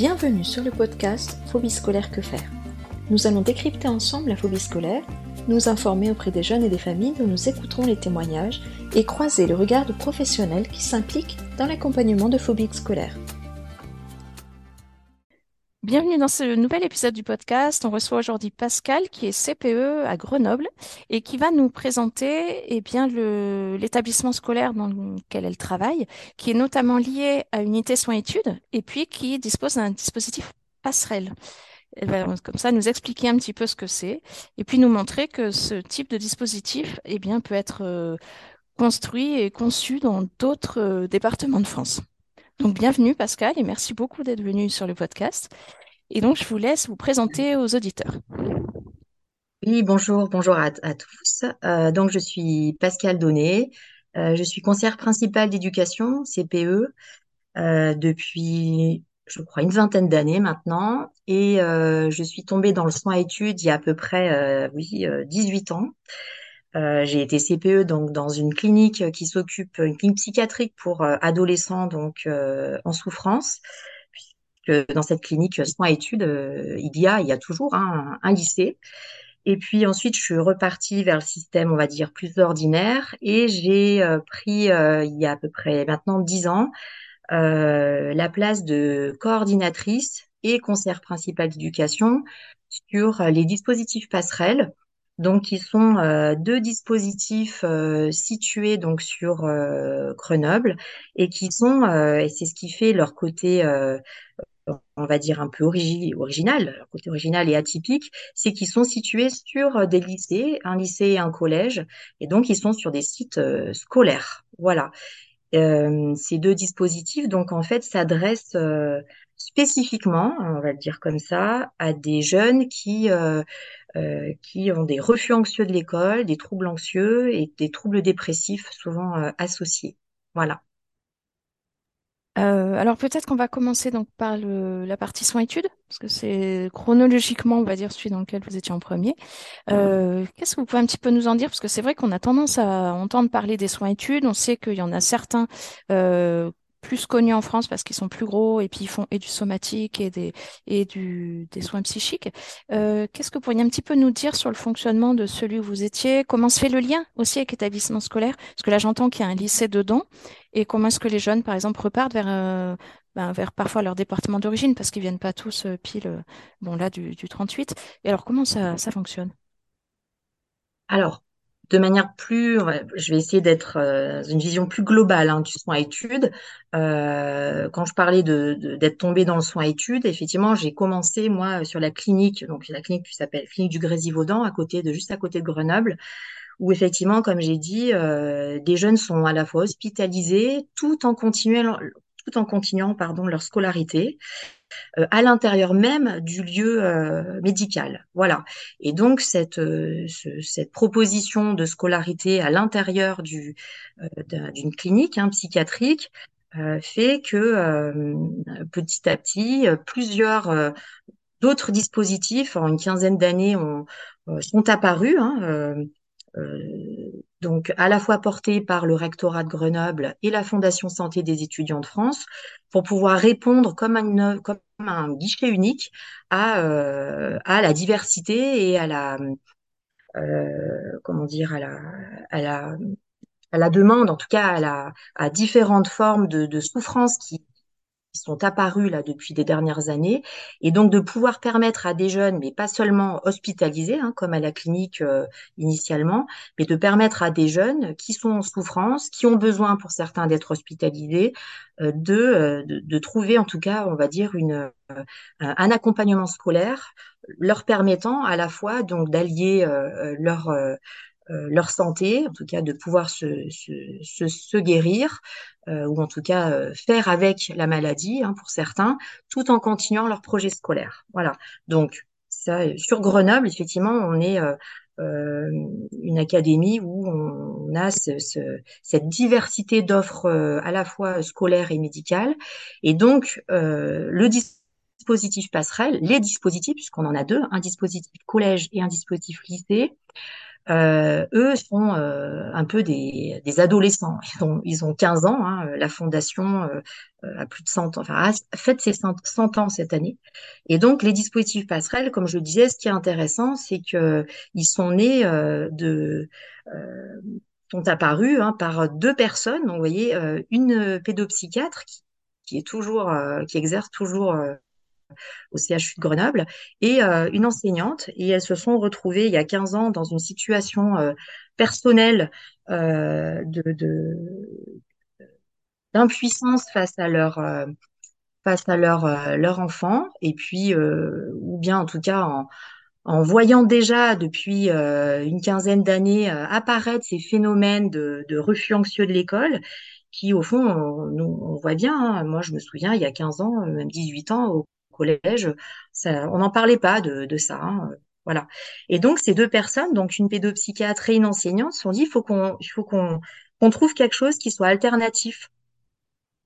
Bienvenue sur le podcast Phobie scolaire que faire. Nous allons décrypter ensemble la phobie scolaire, nous informer auprès des jeunes et des familles dont nous écouterons les témoignages et croiser le regard de professionnels qui s'impliquent dans l'accompagnement de phobies scolaires. Bienvenue dans ce nouvel épisode du podcast. On reçoit aujourd'hui Pascal qui est CPE à Grenoble et qui va nous présenter eh bien l'établissement scolaire dans lequel elle travaille, qui est notamment lié à une unité soins-études et puis qui dispose d'un dispositif passerelle. Elle va comme ça nous expliquer un petit peu ce que c'est et puis nous montrer que ce type de dispositif eh bien, peut être euh, construit et conçu dans d'autres euh, départements de France. Donc bienvenue Pascal et merci beaucoup d'être venu sur le podcast. Et donc, je vous laisse vous présenter aux auditeurs. Oui, bonjour, bonjour à, tous. Euh, donc, je suis Pascal Donnet. Euh, je suis conseillère principale d'éducation, CPE, euh, depuis, je crois, une vingtaine d'années maintenant. Et je suis tombée dans le soin études il y a à peu près, oui, 18 ans. J'ai été CPE donc dans une clinique qui s'occupe, une clinique psychiatrique pour adolescents donc en souffrance dans cette clinique soins études, euh, il y a, il y a toujours un, lycée. Et puis ensuite, je suis repartie vers le système, on va dire, plus ordinaire. Et j'ai euh, pris, euh, il y a à peu près maintenant dix ans, la place de coordinatrice et conseillère principale d'éducation sur les dispositifs passerelles. Donc, qui sont deux dispositifs situés donc sur Grenoble et qui sont, et c'est ce qui fait leur côté on va dire un peu original, leur côté original et atypique, c'est qu'ils sont situés sur des lycées, un lycée et un collège, et donc ils sont sur des sites euh, scolaires. Voilà. Euh, ces deux dispositifs, donc en fait, s'adressent euh, spécifiquement, on va le dire comme ça, à des jeunes qui qui ont des refus anxieux de l'école, des troubles anxieux et des troubles dépressifs souvent associés. Voilà. Euh, alors peut-être qu'on va commencer donc par la partie soins-études, parce que c'est chronologiquement, on va dire, celui dans lequel vous étiez en premier. Euh, qu'est-ce que vous pouvez un petit peu nous en dire? Parce que c'est vrai qu'on a tendance à entendre parler des soins-études. On sait qu'il y en a certains euh, plus connus en France parce qu'ils sont plus gros et puis ils font et du somatique et des, et du, des soins psychiques. Euh, Qu'est-ce que vous pourriez un petit peu nous dire sur le fonctionnement de celui où vous étiez? Comment se fait le lien aussi avec l'établissement scolaire? Parce que là, j'entends qu'il y a un lycée dedans. Et comment est-ce que les jeunes, par exemple, repartent vers, euh, ben, vers parfois leur département d'origine parce qu'ils viennent pas tous euh, pile, euh, bon là, du, du 38. Et alors, comment ça, ça fonctionne? Alors, de manière plus, je vais essayer d'être euh, une vision plus globale hein, du soin études. Euh, quand je parlais de, d'être tombée dans le soin études, effectivement, j'ai commencé moi sur la clinique, donc la clinique qui s'appelle clinique du Grésivaudan, à côté de juste à côté de Grenoble, où effectivement, comme j'ai dit, euh, des jeunes sont à la fois hospitalisés tout en continuant, tout en continuant pardon leur scolarité. Euh, à l'intérieur même du lieu euh, médical. Voilà. Et donc cette, euh, cette proposition de scolarité à l'intérieur du, d'une clinique hein, psychiatrique fait que petit à petit, plusieurs d'autres dispositifs en une quinzaine d'années ont, sont apparus. Hein, donc à la fois porté par le rectorat de Grenoble et la Fondation Santé des étudiants de France, pour pouvoir répondre comme un, guichet unique à, euh, à la diversité et à la euh, comment dire à la, à la à la demande, en tout cas à, la, à différentes formes de, de souffrance qui, qui sont apparus là depuis des dernières années, et donc de pouvoir permettre à des jeunes, mais pas seulement hospitalisés, hein, comme à la clinique euh, initialement, mais de permettre à des jeunes qui sont en souffrance, qui ont besoin pour certains d'être hospitalisés, euh, euh, de, de, trouver en tout cas, on va dire, une, un accompagnement scolaire leur permettant à la fois donc d'allier leur leur santé, en tout cas de pouvoir se, se, se guérir, euh, ou en tout cas euh, faire avec la maladie hein, pour certains, tout en continuant leur projet scolaire. Voilà. Donc ça, sur Grenoble, effectivement, on est euh, une académie où on a ce, cette diversité d'offres à la fois scolaires et médicales. Et donc, le dispositif passerelle, les dispositifs, puisqu'on en a deux, un dispositif collège et un dispositif lycée, euh, eux sont euh, un peu des, des adolescents. Ils ont, ils ont 15 ans. hein. La fondation euh, euh, a plus de 100 ans, enfin, a fête ses 100 100 ans cette année. Et donc, les dispositifs passerelles, comme je le disais, ce qui est intéressant, c'est que ils sont nés euh, de, euh, sont apparus hein, par deux personnes. Donc, vous voyez, euh, une pédopsychiatre qui, qui est toujours, euh, qui exerce toujours euh, au CHU de Grenoble, et euh, une enseignante. Et elles se sont retrouvées il y a 15 ans dans une situation euh, personnelle euh, d'impuissance face à leur, face à leur, leur enfant, et puis, ou bien en tout cas en, voyant déjà depuis une quinzaine d'années apparaître ces phénomènes de, refus anxieux de l'école, qui au fond, on, voit bien, hein. moi je me souviens, il y a 15 ans, même 18 ans, collège, on n'en parlait pas de, ça. hein, euh, voilà. Et donc ces deux personnes, donc une pédopsychiatre et une enseignante, se sont dit, il faut qu'on, faut qu'on, trouve quelque chose qui soit alternatif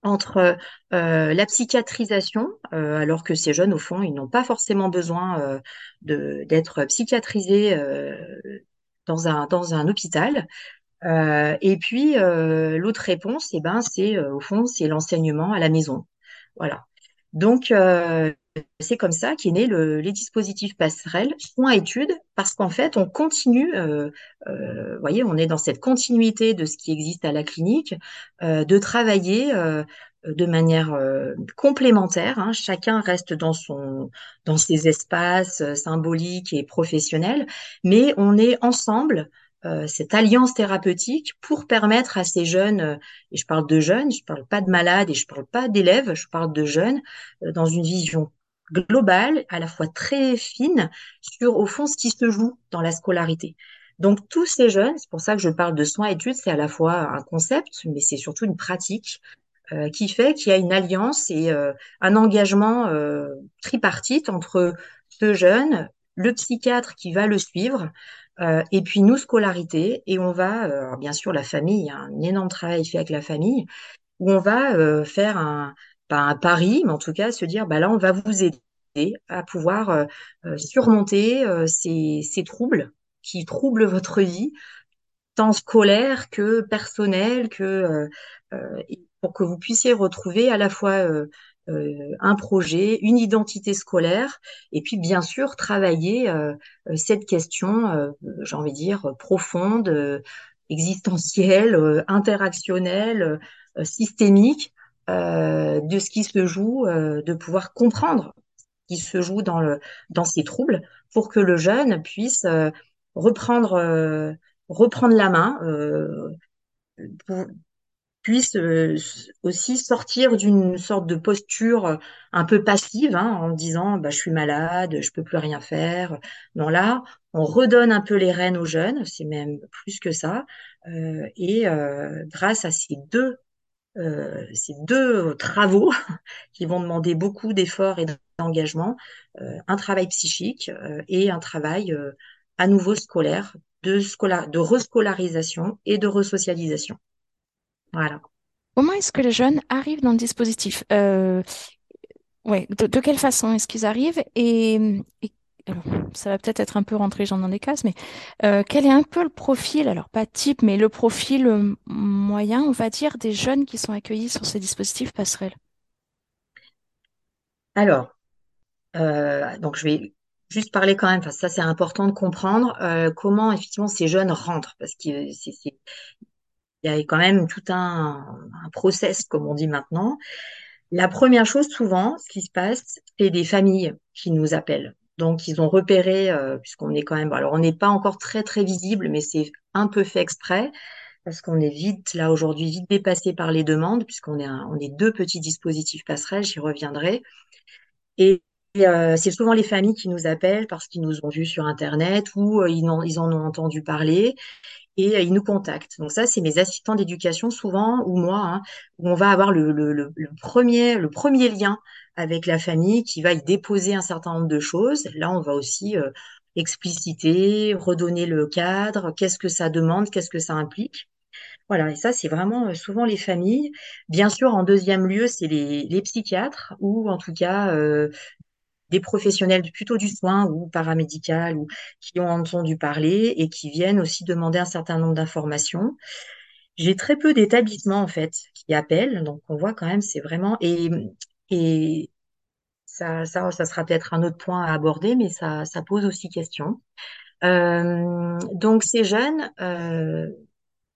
entre euh, la psychiatrisation, euh, alors que ces jeunes, au fond, ils n'ont pas forcément besoin euh, d'être psychiatrisés euh, dans un, dans un hôpital. Euh, et puis, euh, l'autre réponse, eh ben, c'est, euh, au fond, c'est l'enseignement à la maison. Voilà. Donc, euh, c'est comme ça qu'est né le, les dispositifs passerelles, soins études, parce qu'en fait, on continue, euh, euh, voyez, on est dans cette continuité de ce qui existe à la clinique, euh, de travailler euh, de manière euh, complémentaire. hein. Chacun reste dans son, dans ses espaces euh, symboliques et professionnels, mais on est ensemble. cette alliance thérapeutique pour permettre à ces jeunes, et je parle de jeunes, je parle pas de malades et je parle pas d'élèves, je parle de jeunes, dans une vision globale, à la fois très fine, sur au fond ce qui se joue dans la scolarité. Donc tous ces jeunes, c'est pour ça que je parle de soins études, c'est à la fois un concept, mais c'est surtout une pratique euh, qui fait qu'il y a une alliance et euh, un engagement euh, tripartite entre ce jeune, le psychiatre qui va le suivre, euh, et puis nous, scolarité, et on va, euh, bien sûr la famille, il y a un énorme travail fait avec la famille, où on va euh, faire un, un pari, mais en tout cas se dire, bah là, on va vous aider à pouvoir euh, euh, surmonter euh, ces, troubles qui troublent votre vie, tant scolaire que personnel, que pour que vous puissiez retrouver à la fois un projet, une identité scolaire, et puis bien sûr travailler cette question, j'ai envie de dire, profonde, existentielle, interactionnelle, systémique, euh, de ce qui se joue, euh, de pouvoir comprendre ce qui se joue dans le, dans ces troubles, pour que le jeune puisse euh, reprendre, euh, reprendre la main, euh, pour- puisse aussi sortir d'une sorte de posture un peu passive, hein, en disant bah, je suis malade, je peux plus rien faire. Non, là, on redonne un peu les rênes aux jeunes, c'est même plus que ça. Euh, et euh, grâce à ces deux, euh, ces deux travaux qui vont demander beaucoup d'efforts et d'engagement, euh, un travail psychique euh, et un travail euh, à nouveau scolaire, de, scola- de rescolarisation et de resocialisation. Voilà. Comment est-ce que les jeunes arrivent dans le dispositif? Euh, ouais, de, quelle façon est-ce qu'ils arrivent? Et, ça va peut-être être un peu rentré genre dans des cases, mais euh, quel est un peu le profil, alors pas type, mais le profil euh, moyen, on va dire, des jeunes qui sont accueillis sur ces dispositifs passerelles? Alors, euh, donc je vais juste parler quand même, que ça c'est important de comprendre comment effectivement ces jeunes rentrent, parce c'est- il y a quand même tout un process, comme on dit maintenant. La première chose, souvent, ce qui se passe, c'est des familles qui nous appellent. Donc, ils ont repéré, euh, puisqu'on est quand même, alors on n'est pas encore très très visible, mais c'est un peu fait exprès, parce qu'on est vite là aujourd'hui, vite dépassé par les demandes, puisqu'on est on est deux petits dispositifs passerelles, j'y reviendrai. Et euh, c'est souvent les familles qui nous appellent parce qu'ils nous ont vus sur Internet ou euh, ils en ont entendu parler et euh, ils nous contactent. Donc ça, c'est mes assistants d'éducation souvent ou moi, hein, où on va avoir le, le, le, le premier, le premier lien avec la famille qui va y déposer un certain nombre de choses. Là, on va aussi euh, expliciter, redonner le cadre, qu'est-ce que ça demande, qu'est-ce que ça implique. Voilà, et ça, c'est vraiment euh, souvent les familles. Bien sûr, en deuxième lieu, c'est les, les psychiatres ou en tout cas euh, des professionnels plutôt du soin ou paramédical ou qui ont entendu parler et qui viennent aussi demander un certain nombre d'informations. J'ai très peu d'établissements en fait qui appellent, donc on voit quand même c'est vraiment et et ça, ça, ça sera peut-être un autre point à aborder, mais ça, ça pose aussi question. Euh, donc ces jeunes, euh,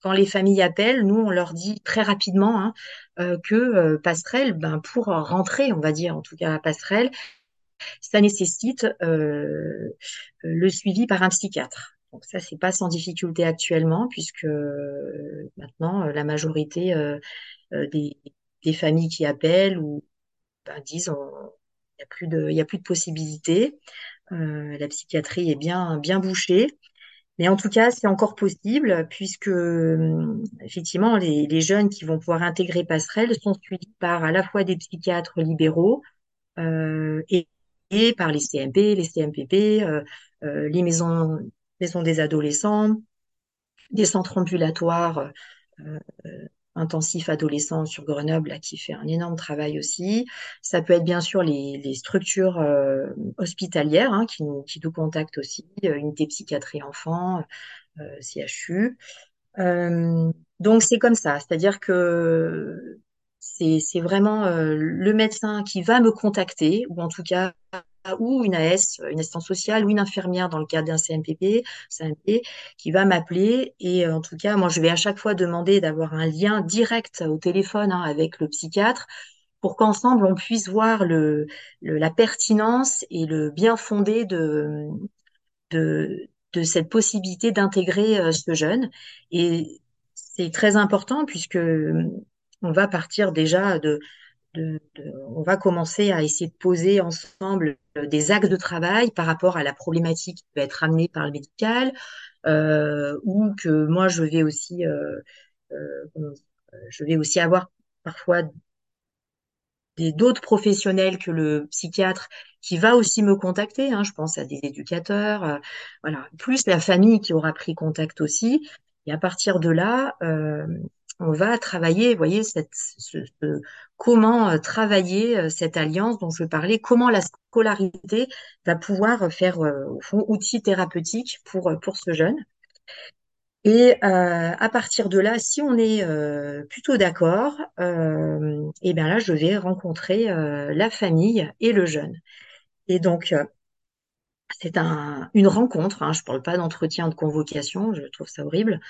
quand les familles appellent, nous on leur dit très rapidement hein, euh, que passerelle, ben pour rentrer, on va dire en tout cas passerelle, ça nécessite euh, le suivi par un psychiatre. Donc ça, c'est pas sans difficulté actuellement, puisque euh, maintenant la majorité euh, euh, des, des familles qui appellent ou ben, disent il n'y a plus de, y a plus de possibilités. Euh, la psychiatrie est bien, bien bouchée. Mais en tout cas, c'est encore possible puisque effectivement, les, les, jeunes qui vont pouvoir intégrer Passerelle sont suivis par à la fois des psychiatres libéraux euh, et, et, par les CMP, les CMPP, euh, les maisons, maisons des adolescents, des centres ambulatoires intensif adolescent sur Grenoble là, qui fait un énorme travail aussi. Ça peut être bien sûr les, les structures euh, hospitalières hein, qui, nous, qui nous contactent aussi, euh, unité psychiatrie enfant, euh, CHU. Euh, donc c'est comme ça, c'est-à-dire que c'est vraiment euh, le médecin qui va me contacter, ou en tout cas ou une AS, une assistante sociale, ou une infirmière dans le cadre d'un CMPP, CMP, qui va m'appeler. Et euh, en tout cas, moi, je vais à chaque fois demander d'avoir un lien direct au téléphone hein, avec le psychiatre pour qu'ensemble, on puisse voir le, la pertinence et le bien fondé de, de, cette possibilité d'intégrer euh, ce jeune. Et c'est très important puisque on va partir déjà de, de, de, on va commencer à essayer de poser ensemble des axes de travail par rapport à la problématique qui peut être amenée par le médical, euh, ou que moi je vais aussi, euh, euh, je vais aussi avoir parfois d'autres professionnels que le psychiatre qui va aussi me contacter. Hein, je pense à des éducateurs, euh, voilà, plus la famille qui aura pris contact aussi. Et à partir de là, euh, on va travailler, vous voyez, comment euh, travailler euh, cette alliance dont je parlais, comment la scolarité va pouvoir faire, euh, au fond, outil thérapeutique pour, ce jeune. Et à partir de là, si on est plutôt d'accord, euh, et bien là, je vais rencontrer la famille et le jeune. Et donc, c'est un, une rencontre, hein, je ne parle pas d'entretien de convocation, je trouve ça horrible.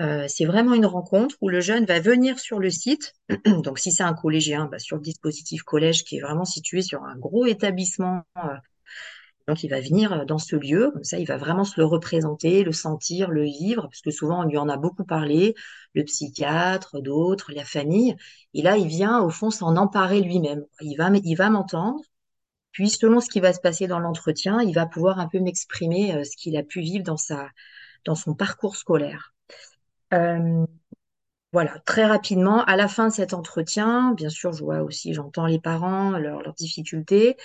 Euh, c'est vraiment une rencontre où le jeune va venir sur le site. Donc, si c'est un collégien, bah, sur le dispositif collège qui est vraiment situé sur un gros établissement. Euh, donc, il va venir dans ce lieu, comme ça, il va vraiment se le représenter, le sentir, le vivre, parce que souvent, on lui en a beaucoup parlé, le psychiatre, d'autres, la famille. Et là, il vient, au fond, s'en emparer lui-même. Il va, il va m'entendre puis, selon ce qui va se passer dans l'entretien, il va pouvoir un peu m'exprimer euh, ce qu'il a pu vivre dans sa, dans son parcours scolaire. Euh, voilà, très rapidement, à la fin de cet entretien, bien sûr, je vois aussi, j'entends les parents, leurs, difficultés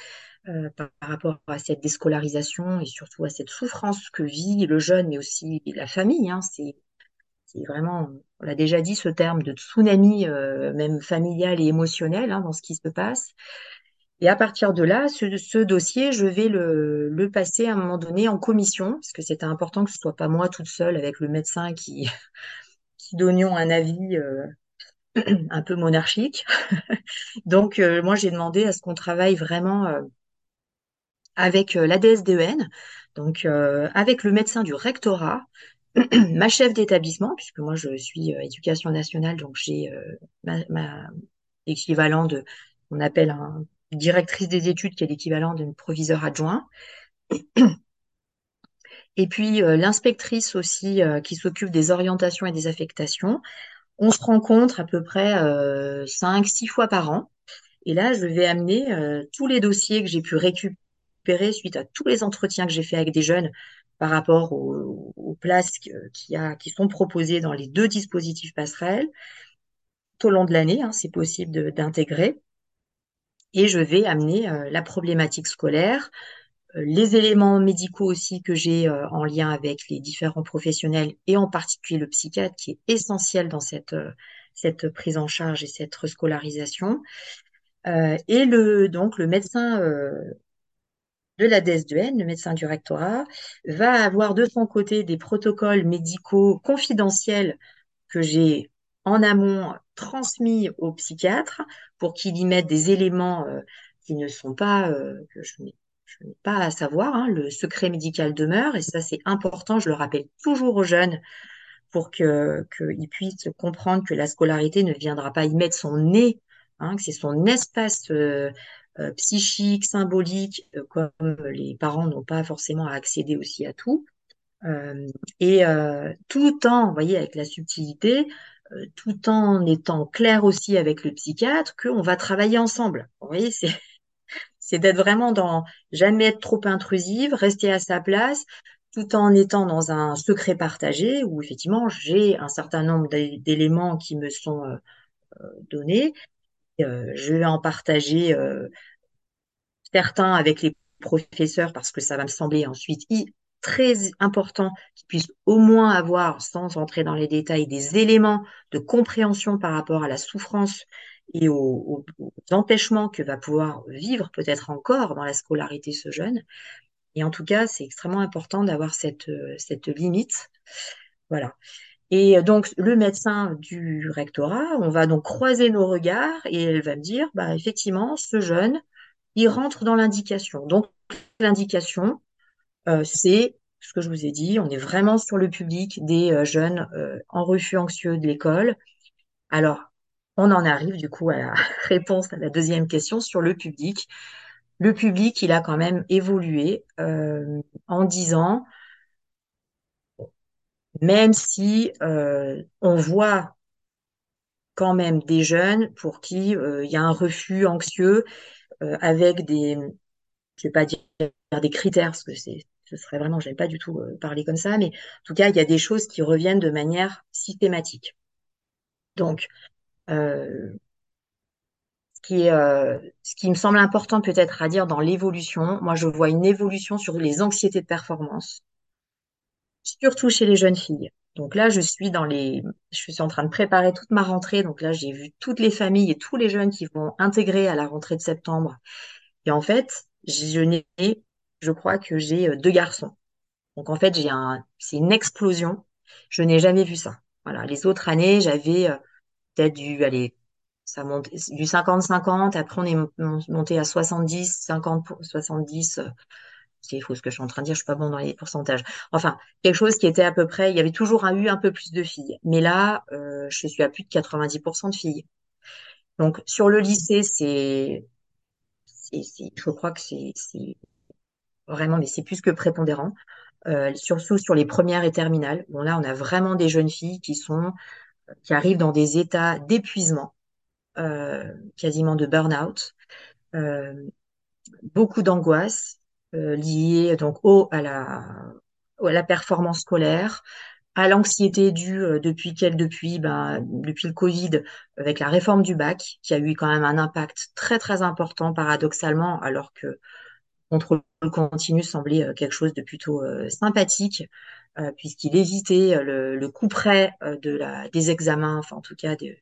euh, par, par, rapport à cette déscolarisation et surtout à cette souffrance que vit le jeune, mais aussi la famille. Hein, c'est vraiment, on l'a déjà dit, ce terme de tsunami, euh, même familial et émotionnel, hein, dans ce qui se passe. Et à partir de là, ce, dossier, je vais le, passer à un moment donné en commission, parce que c'était important que ce soit pas moi toute seule avec le médecin qui, qui donnions un avis euh, un peu monarchique. Donc, euh, moi, j'ai demandé à ce qu'on travaille vraiment euh, avec la DSDEN, donc avec le médecin du rectorat, ma chef d'établissement, puisque moi, je suis éducation nationale, donc j'ai ma, ma équivalent de, on appelle un directrice des études qui est l'équivalent d'une proviseur adjoint. Et puis euh, l'inspectrice aussi euh, qui s'occupe des orientations et des affectations. On se rencontre à peu près euh, cinq, six fois par an. Et là, je vais amener euh, tous les dossiers que j'ai pu récupérer suite à tous les entretiens que j'ai fait avec des jeunes par rapport aux, places qui sont proposées dans les deux dispositifs passerelles. Tout au long de l'année, hein, c'est possible d'intégrer et je vais amener euh, la problématique scolaire, euh, les éléments médicaux aussi que j'ai euh, en lien avec les différents professionnels et en particulier le psychiatre qui est essentiel dans cette, cette prise en charge et cette rescolarisation. et le, donc le médecin de la DSDN, le médecin du rectorat, va avoir de son côté des protocoles médicaux confidentiels que j'ai en amont transmis au psychiatre pour qu'il y mette des éléments euh, qui ne sont pas, euh, que je n'ai pas à savoir. hein. Le secret médical demeure et ça c'est important, je le rappelle toujours aux jeunes pour que qu'ils puissent comprendre que la scolarité ne viendra pas y mettre son nez, hein, que c'est son espace euh, psychique, symbolique, comme les parents n'ont pas forcément à accéder aussi à tout. Et tout en, vous voyez, avec la subtilité, tout en étant clair aussi avec le psychiatre qu'on va travailler ensemble. Vous voyez, c'est c'est d'être vraiment dans jamais être trop intrusive, rester à sa place, tout en étant dans un secret partagé où effectivement j'ai un certain nombre d'é- d'éléments qui me sont euh, donnés. Euh, je vais en partager euh, certains avec les professeurs parce que ça va me sembler ensuite très important qu'ils puissent au moins avoir, sans entrer dans les détails, des éléments de compréhension par rapport à la souffrance et aux, aux- empêchements que va pouvoir vivre peut-être encore dans la scolarité ce jeune. Et en tout cas, c'est extrêmement important d'avoir cette, euh, cette limite. Voilà. Et donc, le médecin du rectorat, on va donc croiser nos regards et elle va me dire, bah, effectivement, ce jeune, il rentre dans l'indication. Donc, l'indication, c'est ce que je vous ai dit, on est vraiment sur le public des euh, jeunes euh, en refus anxieux de l'école. Alors, on en arrive du coup à la réponse à la deuxième question sur le public. Le public, il a quand même évolué euh, en dix ans, même si euh, on voit quand même des jeunes pour qui euh, il y a un refus anxieux euh, avec des, je vais pas dire des critères parce que c'est, ce serait vraiment, j'aime pas du tout euh, parler comme ça, mais en tout cas, il y a des choses qui reviennent de manière systématique. Donc, euh, ce qui est, euh, ce qui me semble important peut-être à dire dans l'évolution, moi je vois une évolution sur les anxiétés de performance, surtout chez les jeunes filles. Donc là, je suis dans les, je suis en train de préparer toute ma rentrée. Donc là, j'ai vu toutes les familles et tous les jeunes qui vont intégrer à la rentrée de septembre. Et en fait, je n'ai, je crois que j'ai euh, deux garçons. Donc en fait, j'ai c'est une explosion. Je n'ai jamais vu ça. Voilà. Les autres années, j'avais euh, peut-être du, allez, ça monte du 50-50. Après, on est mon- monté à 70, 50 pour 70. euh, C'est faux ce que je suis en train de dire. Je suis pas bon dans les pourcentages. Enfin, quelque chose qui était à peu près. Il y avait toujours eu un peu plus de filles. Mais là, euh, je suis à plus de 90% de filles. Donc sur le lycée, c'est, c'est, c'est- je crois que c'est, c'est vraiment, mais c'est plus que prépondérant. euh, surtout sur les premières et terminales. Bon, là, on a vraiment des jeunes filles qui sont, qui arrivent dans des états d'épuisement, euh, quasiment de burn-out, euh, beaucoup d'angoisse euh, liée donc au à la à la performance scolaire, à l'anxiété due euh, depuis quel depuis ben depuis le Covid avec la réforme du bac qui a eu quand même un impact très très important paradoxalement alors que contrôle continu semblait euh, quelque chose de plutôt euh, sympathique, euh, puisqu'il évitait le, le coup près de la, des examens, enfin en tout cas, de,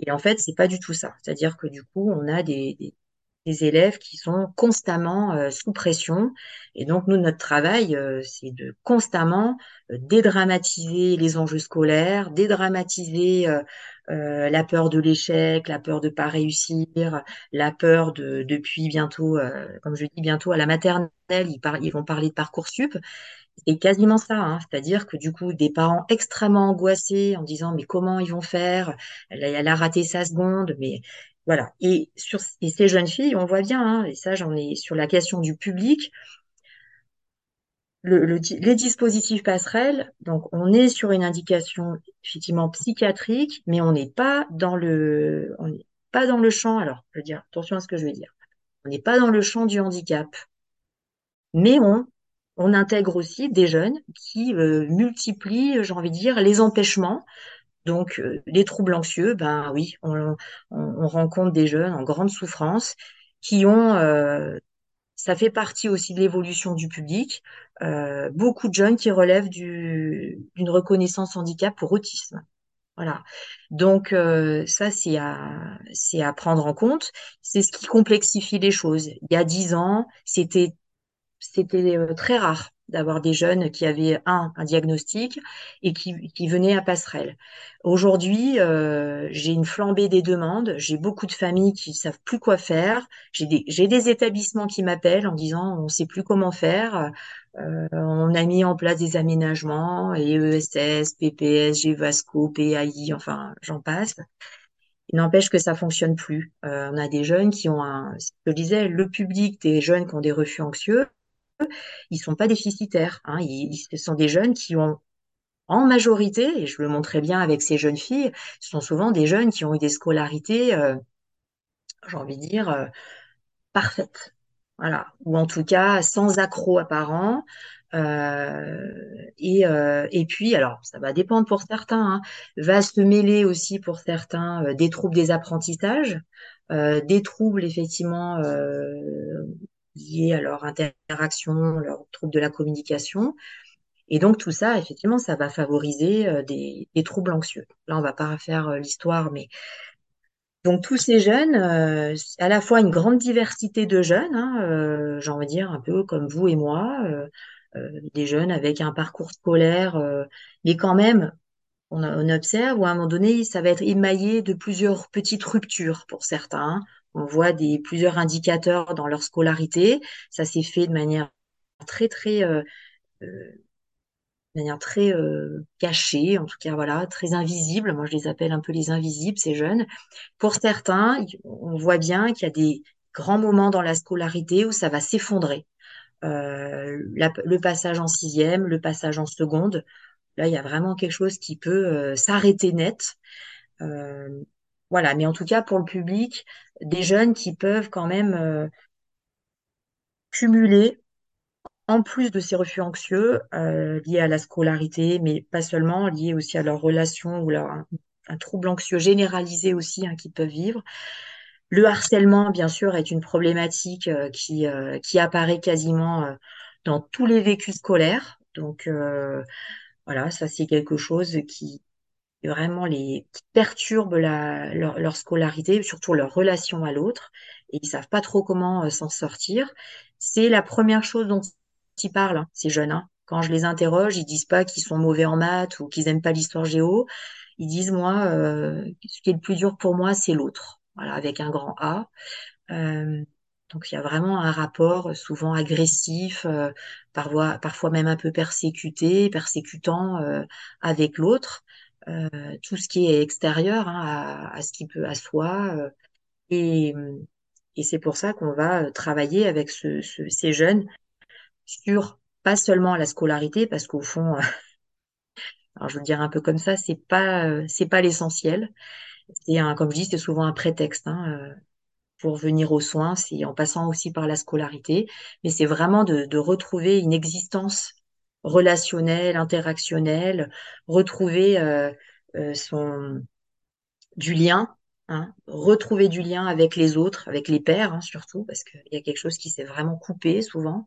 et en fait, c'est pas du tout ça. C'est-à-dire que du coup, on a des, des élèves qui sont constamment euh, sous pression, et donc nous, notre travail, euh, c'est de constamment euh, dédramatiser les enjeux scolaires, dédramatiser euh, euh, la peur de l'échec, la peur de pas réussir, la peur de depuis bientôt, euh, comme je dis bientôt à la maternelle, ils, par- ils vont parler de Parcoursup. C'est quasiment ça, hein. C'est-à-dire que du coup, des parents extrêmement angoissés en disant mais comment ils vont faire? Elle, a elle a raté sa seconde, mais voilà. Et sur ces jeunes filles, on voit bien, hein, et ça j'en ai sur la question du public, les dispositifs passerelles, donc on est sur une indication effectivement psychiatrique, mais on n'est pas dans le, on n'est pas dans le champ. Alors, je veux dire, attention à ce que je veux dire. On n'est pas dans le champ du handicap, mais on, on intègre aussi des jeunes qui euh, multiplient, j'ai envie de dire, les empêchements. Donc, euh, les troubles anxieux, ben oui, on, on, on rencontre des jeunes en grande souffrance qui ont euh, ça fait partie aussi de l'évolution du public. Euh, beaucoup de jeunes qui relèvent du, d'une reconnaissance handicap pour autisme. Voilà. Donc ça, c'est à, prendre en compte. C'est ce qui complexifie les choses. Il y a dix ans, c'était très rare d'avoir des jeunes qui avaient un, un diagnostic et qui, qui venaient à passerelle. Aujourd'hui, euh, j'ai une flambée des demandes, j'ai beaucoup de familles qui savent plus quoi faire, j'ai des, j'ai des établissements qui m'appellent en disant on sait plus comment faire, euh, on a mis en place des aménagements, et ESS, PPS, GVASCO, PAI, enfin j'en passe. Il n'empêche que ça fonctionne plus. Euh, on a des jeunes qui ont un, je disais, le public des jeunes qui ont des refus anxieux, ils sont pas déficitaires. Hein. Ils, ce sont des jeunes qui ont, en majorité, et je le montrais bien avec ces jeunes filles, ce sont souvent des jeunes qui ont eu des scolarités, euh, j'ai envie de dire, euh, parfaites. Voilà. Ou en tout cas, sans accroc apparent. Euh, et, euh, et puis, alors, ça va dépendre pour certains, hein, va se mêler aussi pour certains euh, des troubles des apprentissages, euh, des troubles effectivement liés à leur interaction, leurs troubles de la communication. Et donc tout ça, effectivement, ça va favoriser euh, des, troubles anxieux. Là, on va pas refaire euh, l'histoire, mais donc tous ces jeunes, euh, à la fois une grande diversité de jeunes, hein, euh, j'ai envie de dire un peu comme vous et moi, des jeunes avec un parcours scolaire, mais quand même, on, on observe où à un moment donné, ça va être émaillé de plusieurs petites ruptures pour certains. On voit des plusieurs indicateurs dans leur scolarité. Ça s'est fait de manière très très euh, euh, manière très euh, cachée, en tout cas voilà, très invisible. Moi, je les appelle un peu les invisibles, ces jeunes. Pour certains, on voit bien qu'il y a des grands moments dans la scolarité où ça va s'effondrer. Euh, le passage en sixième, le passage en seconde, là, il y a vraiment quelque chose qui peut euh, s'arrêter net. Euh, voilà, mais en tout cas pour le public, des jeunes qui peuvent quand même euh, cumuler en plus de ces refus anxieux liés à la scolarité, mais pas seulement, liés aussi à leur relation ou leur, un, trouble anxieux généralisé aussi hein, qu'ils peuvent vivre. Le harcèlement, bien sûr, est une problématique qui, qui apparaît quasiment dans tous les vécus scolaires. Donc voilà, ça c'est quelque chose qui vraiment les qui perturbe la, leur, leur scolarité, surtout leur relation à l'autre, et ils savent pas trop comment euh, s'en sortir. C'est la première chose dont ils parlent, hein, ces jeunes. hein. Quand je les interroge, ils disent pas qu'ils sont mauvais en maths ou qu'ils aiment pas l'histoire géo. Ils disent, moi, euh, ce qui est le plus dur pour moi, c'est l'autre. Voilà, avec un grand A. Euh, donc il y a vraiment un rapport euh, souvent agressif, euh, parfois, parfois même un peu persécuté, persécutant euh, avec l'autre, euh, tout ce qui est extérieur hein, à, à ce qui peut à soi. euh, et et c'est pour ça qu'on va euh, travailler avec ce, ce- ces jeunes sur pas seulement la scolarité, parce qu'au fond, alors je veux dire un peu comme ça, c'est pas c'est pas l'essentiel. C'est comme je dis, c'est souvent un prétexte. hein, pour venir aux soins, c'est en passant aussi par la scolarité, mais c'est vraiment de, de retrouver une existence relationnelle, interactionnelle, retrouver euh, euh, son du lien, hein, retrouver du lien avec les autres, avec les pairs hein, surtout, parce qu'il y a quelque chose qui s'est vraiment coupé souvent.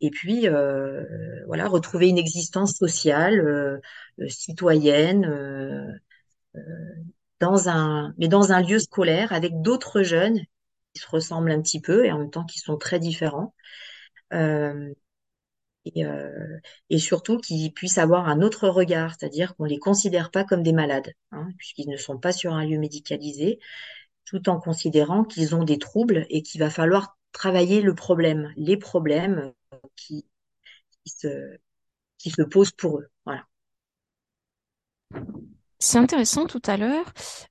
Et puis euh, voilà, retrouver une existence sociale, euh, euh, citoyenne. Euh, dans un, mais dans un lieu scolaire avec d'autres jeunes qui se ressemblent un petit peu et en même temps qui sont très différents. Euh, et, euh, et surtout qu'ils puissent avoir un autre regard, c'est-à-dire qu'on les considère pas comme des malades, hein, puisqu'ils ne sont pas sur un lieu médicalisé, tout en considérant qu'ils ont des troubles et qu'il va falloir travailler le problème, les problèmes qui, qui se, qui se posent pour eux. Voilà. C'est intéressant tout à l'heure.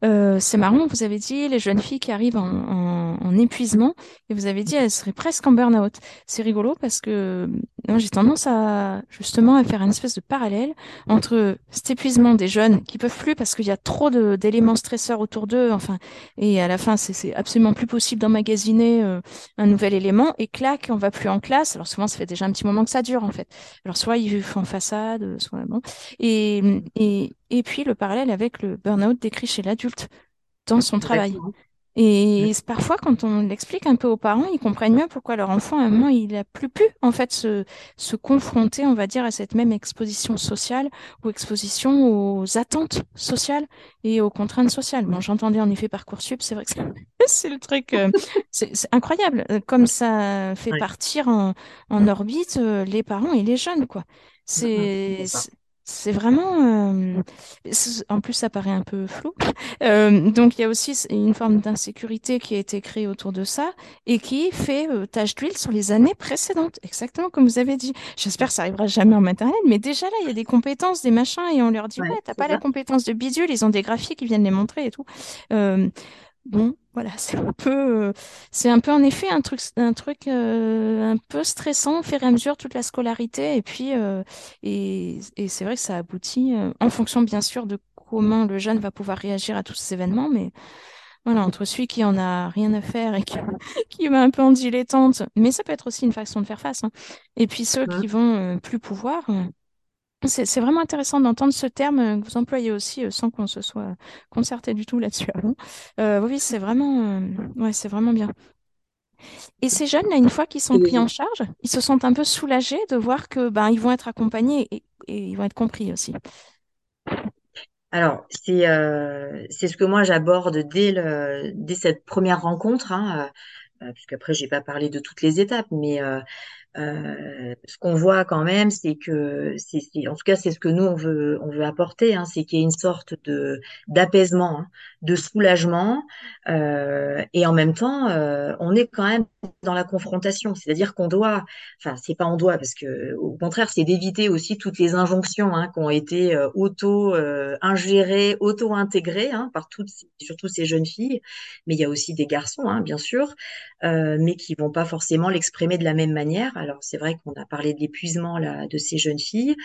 Euh, c'est marrant, vous avez dit les jeunes filles qui arrivent en, en- en épuisement et vous avez dit elles seraient presque en burn-out. C'est rigolo parce que j'ai tendance à justement à faire une espèce de parallèle entre cet épuisement des jeunes qui peuvent plus parce qu'il y a trop d'éléments stresseurs autour d'eux. Enfin, et à la fin c'est c'est absolument plus possible d'emmagasiner euh, un nouvel élément et clac, on va plus en classe. Alors souvent ça fait déjà un petit moment que ça dure en fait. Alors soit ils font façade, soit bon. Et, et, et puis le parallèle avec le burn-out décrit chez l'adulte dans son travail. Et parfois, quand on l'explique un peu aux parents, ils comprennent mieux pourquoi leur enfant, à un moment, il n'a plus pu, en fait, se, se confronter, on va dire, à cette même exposition sociale ou exposition aux attentes sociales et aux contraintes sociales. Bon, j'entendais en effet Parcoursup, c'est vrai que c'est le truc, euh, c'est incroyable, euh, comme ça fait partir en, en orbite euh, les parents et les jeunes, quoi. Mm, mm, C'est c'est vraiment... euh, en plus, ça paraît un peu flou. Euh, donc, il y a aussi une forme d'insécurité qui a été créée autour de ça et qui fait euh, tache d'huile sur les années précédentes, exactement comme vous avez dit. J'espère que ça arrivera jamais en maternelle, mais déjà là, il y a des compétences, des machins, et on leur dit, ouais, Ouais, t'as pas la compétence de bidule, ils ont des graphiques, ils viennent les montrer et tout. Bon, voilà, c'est un peu, euh, c'est un peu en effet un truc, un truc euh, un peu stressant au fur et à mesure toute la scolarité. Et puis euh, et, et c'est vrai que ça aboutit euh, en fonction bien sûr de comment le jeune va pouvoir réagir à tous ces événements, mais voilà entre celui qui en a rien à faire et qui, qui va un peu en dilettante, mais ça peut être aussi une façon de faire face, hein, et puis ceux qui vont plus pouvoir. C'est vraiment intéressant d'entendre ce terme euh, que vous employez aussi euh, sans qu'on se soit concerté du tout là-dessus avant. Euh, oui, c'est vraiment, ouais, c'est vraiment bien. Et ces jeunes, là, une fois qu'ils sont pris en charge, ils se sentent un peu soulagés de voir que ben, ils vont être accompagnés et, et ils vont être compris aussi. alors, c'est euh, ce que moi j'aborde dès dès cette première rencontre, hein, euh, puisqu'après j'ai pas parlé de toutes les étapes, mais euh, Euh, ce qu'on voit quand même, c'est que, c'est, en tout cas, c'est ce que nous on veut, on veut apporter, hein, c'est qu'il y ait une sorte de d'apaisement, hein, de soulagement, euh, et en même temps, euh, on est quand même dans la confrontation, c'est-à-dire qu'on doit, enfin, c'est pas on doit, parce que au contraire, c'est d'éviter aussi toutes les injonctions hein, qui ont été euh, auto euh, ingérées, auto intégrées hein, par toutes, ces- surtout ces jeunes filles, mais il y a aussi des garçons, hein, bien sûr euh, mais qui vont pas forcément l'exprimer de la même manière. Alors c'est vrai qu'on a parlé de l'épuisement là de ces jeunes filles,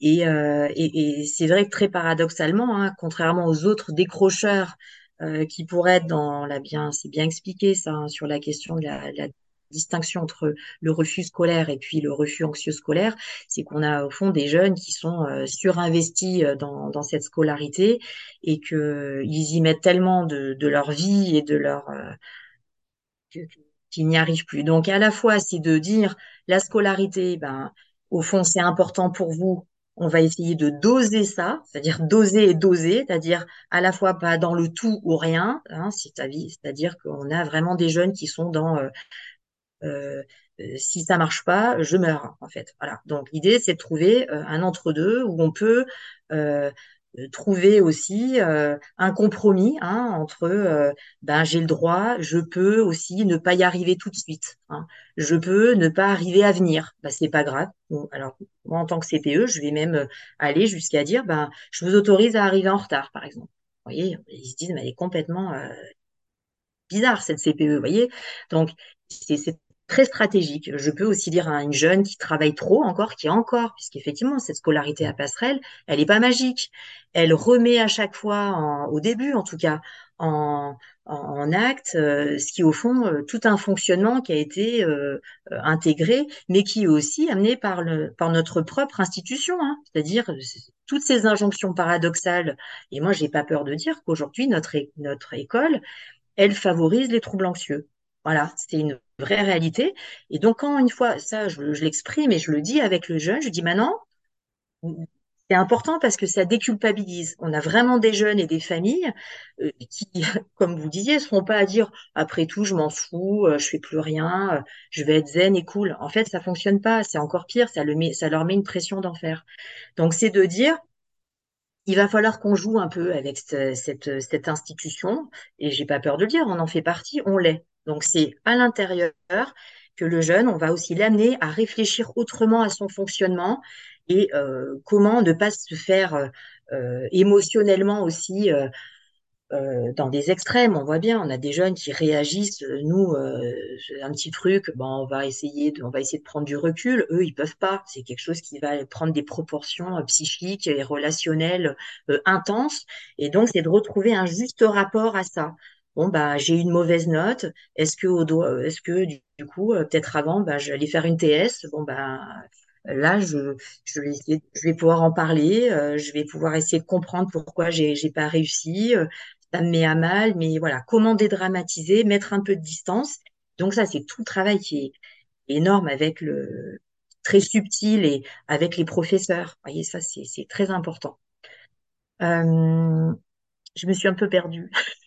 et, euh, et, et c'est vrai que très paradoxalement, hein, contrairement aux autres décrocheurs euh, qui pourraient être dans la bien, c'est bien expliqué ça hein, sur la question de la, la distinction entre le refus scolaire et puis le refus anxieux scolaire, c'est qu'on a au fond des jeunes qui sont euh, surinvestis euh, dans, dans cette scolarité et que ils y mettent tellement de, de leur vie et de leur euh, qu'ils n'y arrivent plus. Donc, à la fois, c'est de dire la scolarité, ben, au fond, c'est important pour vous. On va essayer de doser ça, c'est-à-dire doser et doser, c'est-à-dire à la fois pas dans le tout ou rien, hein, c'est-à-dire qu'on a vraiment des jeunes qui sont dans euh, euh, euh, si ça marche pas, je meurs en fait. Voilà. Donc l'idée c'est de trouver un entre-deux où on peut trouver aussi euh, un compromis hein, entre euh, ben j'ai le droit, je peux aussi ne pas y arriver tout de suite. hein. Je peux ne pas arriver à venir. Ben, c'est pas grave. Alors moi en tant que CPE, je vais même euh, aller jusqu'à dire ben je vous autorise à arriver en retard par exemple. Vous voyez, ils se disent mais elle est complètement euh, bizarre cette CPE, vous voyez. Donc, c'est très stratégique. Je peux aussi dire à une jeune qui travaille trop encore, qui est encore, puisqu'effectivement, cette scolarité à passerelle, elle n'est pas magique. Elle remet à chaque fois, au début en tout cas, en, acte, euh, ce qui au fond euh, tout un fonctionnement qui a été euh, intégré, mais qui est aussi amené par, notre propre institution, hein. c'est-à-dire c'est- toutes ces injonctions paradoxales. Et moi, j'ai pas peur de dire qu'aujourd'hui, notre école, elle favorise les troubles anxieux. Voilà, c'est une vraie réalité. Et donc, quand une fois, ça, je, l'exprime et je le dis avec le jeune, je dis maintenant, c'est important parce que ça déculpabilise. On a vraiment des jeunes et des familles euh, qui, comme vous disiez, ne seront pas à dire après tout, je m'en fous, euh, je fais plus rien, euh, je vais être zen et cool. En fait, ça fonctionne pas. C'est encore pire. Ça, le met, ça leur met une pression d'enfer. Donc, c'est de dire, il va falloir qu'on joue un peu avec ce- cette, cette institution, et j'ai pas peur de le dire, on en fait partie, on l'est. Donc c'est à l'intérieur que le jeune, on va aussi l'amener à réfléchir autrement à son fonctionnement et euh, comment ne pas se faire euh, euh, émotionnellement aussi euh, euh, dans des extrêmes. On voit bien, on a des jeunes qui réagissent. euh, Nous, un petit truc, bon, on va essayer de, on va essayer de prendre du recul. Eux, ils peuvent pas. C'est quelque chose qui va prendre des proportions psychiques et relationnelles intenses. Et donc, c'est de retrouver un juste rapport à ça. Bon, bah, j'ai eu une mauvaise note. Est-ce que, au est-ce que du, coup, euh, peut-être avant, bah, j'allais faire une TS. Bon, bah, là, je, je vais je pouvoir en parler. euh, je vais pouvoir essayer de comprendre pourquoi j'ai, j'ai pas réussi. euh, ça me met à mal, mais voilà, comment dédramatiser, mettre un peu de distance. Donc ça, c'est tout le travail qui est énorme avec le très subtil et avec les professeurs. Vous voyez, ça, c'est très important. Je me suis un peu perdue.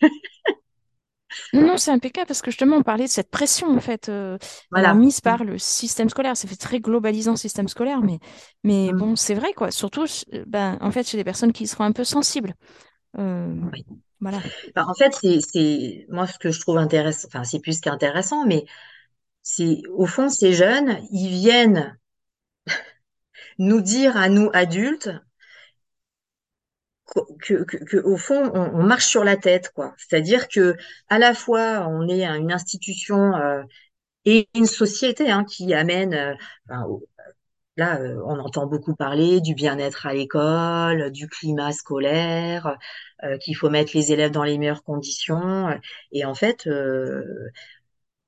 Non, non, c'est impeccable parce que justement, on parlait de cette pression, en fait, euh, Voilà. mise par le système scolaire. Ça fait très globalisant, système scolaire, mais, mais Mm. bon, c'est vrai, quoi. Surtout, euh, ben, en fait, chez des personnes qui seront un peu sensibles. Euh, Oui. voilà. En fait, c'est, c'est, moi, ce que je trouve intéressant, enfin, c'est plus qu'intéressant, mais c'est, au fond, ces jeunes, ils viennent nous dire à nous, adultes, que, que, que, au fond, on, on marche sur la tête, quoi. C'est-à-dire que, à la fois, on est une institution, euh, et une société, hein, qui amène, euh, là, euh, on entend beaucoup parler du bien-être à l'école, du climat scolaire, euh, qu'il faut mettre les élèves dans les meilleures conditions. Et en fait, euh,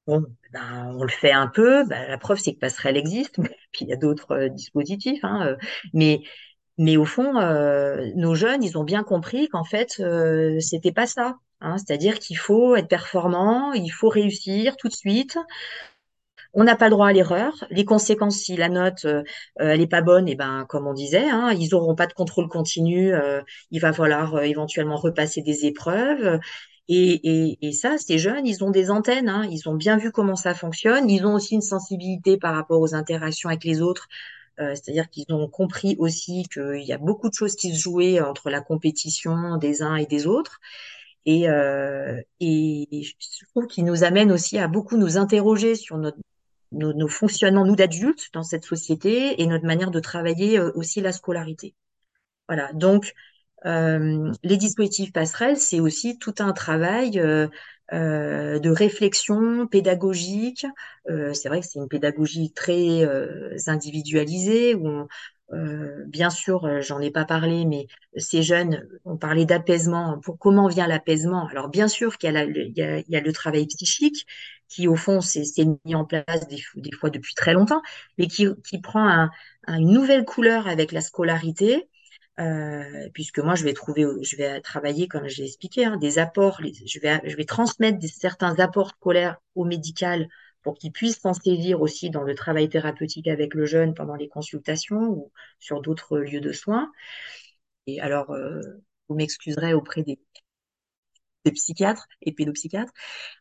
Bon, ben, on le fait un peu. Ben, la preuve, c'est que Passerelle existe. Puis il y a d'autres euh, dispositifs. hein, euh, mais, mais au fond, euh, nos jeunes, ils ont bien compris qu'en fait, euh, c'était pas ça. hein. C'est-à-dire qu'il faut être performant, il faut réussir tout de suite. On n'a pas le droit à l'erreur. Les conséquences, si la note euh, elle est pas bonne, et ben comme on disait, hein, ils n'auront pas de contrôle continu. euh, il va falloir euh, éventuellement repasser des épreuves. Et ça, ces jeunes, ils ont des antennes. hein, ils ont bien vu comment ça fonctionne. Ils ont aussi une sensibilité par rapport aux interactions avec les autres. Euh, c'est-à-dire qu'ils ont compris aussi qu'il y a beaucoup de choses qui se jouaient entre la compétition des uns et des autres. Et, euh, et je trouve qu'ils nous amènent aussi à beaucoup nous interroger sur notre nos, nos fonctionnements, nous d'adultes, dans cette société et notre manière de travailler euh, aussi la scolarité. Voilà. Donc, euh, les dispositifs passerelles, c'est aussi tout un travail euh, euh, de réflexion pédagogique. Euh, c'est vrai que c'est une pédagogie très euh, individualisée où euh, bien sûr, euh, j'en ai pas parlé, mais ces jeunes ont parlé d'apaisement. Pour comment vient l'apaisement? Alors bien sûr qu'il y a, il y a, le travail psychique qui, au fond, s'est mis en place des, fois depuis très longtemps, mais qui, qui prend un- une nouvelle couleur avec la scolarité euh, puisque moi je vais trouver, je vais travailler comme j'ai expliqué, hein, des apports, je vais, je vais transmettre des, certains apports scolaires au médical pour qu'il puisse s'en saisir aussi dans le travail thérapeutique avec le jeune pendant les consultations ou sur d'autres lieux de soins. Et alors, euh, vous m'excuserez auprès des, des psychiatres et pédopsychiatres.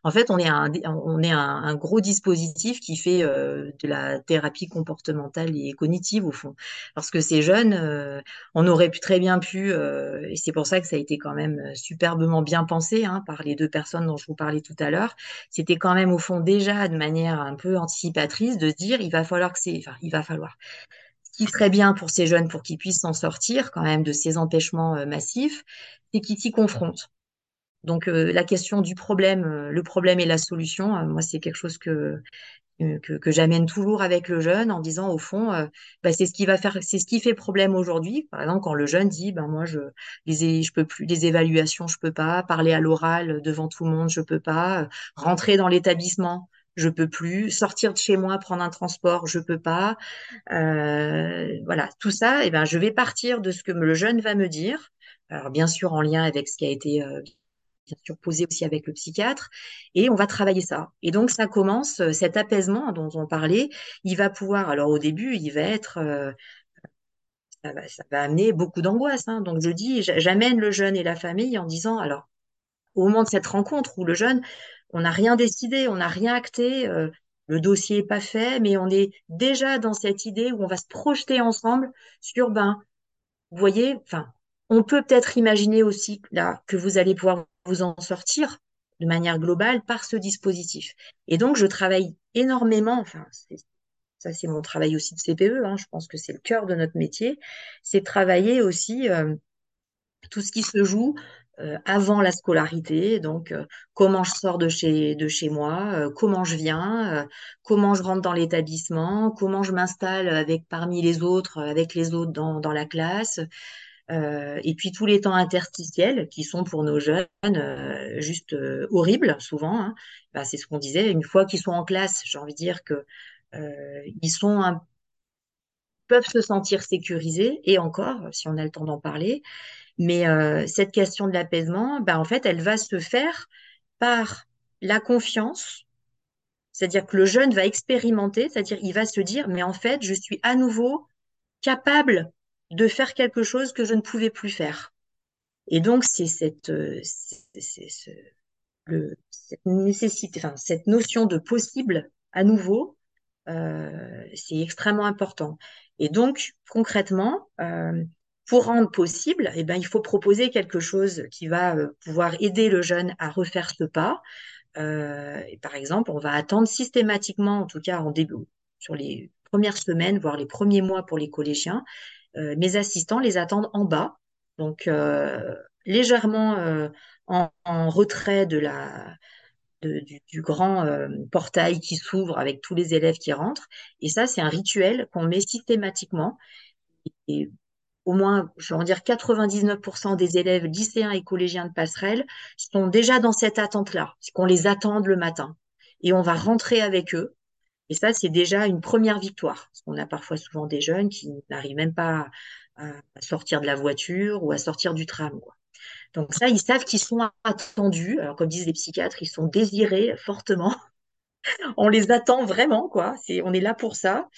En fait, on est un, gros dispositif qui fait euh, de la thérapie comportementale et cognitive au fond. Parce que ces jeunes, euh, on aurait très bien pu, euh, et c'est pour ça que ça a été quand même superbement bien pensé hein, par les deux personnes dont je vous parlais tout à l'heure. C'était quand même au fond déjà de manière un peu anticipatrice de se dire il va falloir que c'est, enfin il va falloir. Qui serait bien pour ces jeunes pour qu'ils puissent s'en sortir quand même de ces empêchements massifs, c'est qu'ils s'y confrontent donc euh, la question du problème, euh, le problème et la solution, euh, moi c'est quelque chose que que, j'amène toujours avec le jeune en disant au fond, bah, c'est ce qui va faire, c'est ce qui fait problème aujourd'hui. Par exemple, quand le jeune dit, ben moi je je peux plus, les évaluations je peux pas, parler à l'oral devant tout le monde je peux pas, rentrer dans l'établissement je peux plus, sortir de chez moi prendre un transport je peux pas, voilà. Tout ça, et ben je vais partir de ce que le jeune va me dire. Alors bien sûr en lien avec ce qui a été bien aussi avec le psychiatre, et on va travailler ça. Et donc ça commence, euh, cet apaisement dont on parlait, il va pouvoir, alors au début, il va être, euh, ça va, amener beaucoup d'angoisse. hein. Donc je dis, j'a- j'amène le jeune et la famille en disant, alors au moment de cette rencontre où le jeune, on n'a rien décidé, on n'a rien acté, euh, le dossier est pas fait, mais on est déjà dans cette idée où on va se projeter ensemble sur, ben, vous voyez, enfin, on peut peut-être imaginer aussi là que vous allez pouvoir vous en sortir de manière globale par ce dispositif. Et donc, je travaille énormément, enfin, ça c'est mon travail aussi de CPE, hein, je pense que c'est le cœur de notre métier, c'est travailler aussi euh, tout ce qui se joue euh, avant la scolarité, donc euh, comment je sors de chez, de chez moi, comment je viens, comment je rentre dans l'établissement, comment je m'installe avec parmi les autres, avec les autres dans, dans la classe, euh, et puis tous les temps interstitiels qui sont pour nos jeunes euh, juste euh, horribles souvent. hein. Bah, c'est ce qu'on disait. Une fois qu'ils sont en classe, j'ai envie de dire que euh, ils sont un peuvent se sentir sécurisés, et encore, si on a le temps d'en parler. Mais euh, cette question de l'apaisement, bah, en fait, elle va se faire par la confiance, c'est-à-dire que le jeune va expérimenter, c'est-à-dire il va se dire, mais en fait, je suis à nouveau capable de faire quelque chose que je ne pouvais plus faire. Et donc, c'est cette, euh, cette nécessité, enfin, cette notion de possible à nouveau, euh, c'est extrêmement important. Et donc, concrètement, euh, pour rendre possible, eh ben, il faut proposer quelque chose qui va pouvoir aider le jeune à refaire ce pas. et par exemple, on va attendre systématiquement, en tout cas en début, sur les premières semaines, voire les premiers mois pour les collégiens, mes assistants les attendent en bas donc euh, légèrement euh, en, retrait de la, du, grand euh, portail qui s'ouvre avec tous les élèves qui rentrent. Et ça, c'est un rituel qu'on met systématiquement. Et au moins, je vais en dire 99% des élèves lycéens et collégiens de passerelle sont déjà dans cette attente-là, qu'on les attende le matin. Et on va rentrer avec eux. Et ça, c'est déjà une première victoire. Parce qu'on a parfois souvent des jeunes qui n'arrivent même pas à sortir de la voiture ou à sortir du tram. Donc ça, ils savent qu'ils sont attendus. Alors comme disent les psychiatres, ils sont désirés fortement. on les attend vraiment, quoi. On est là pour ça.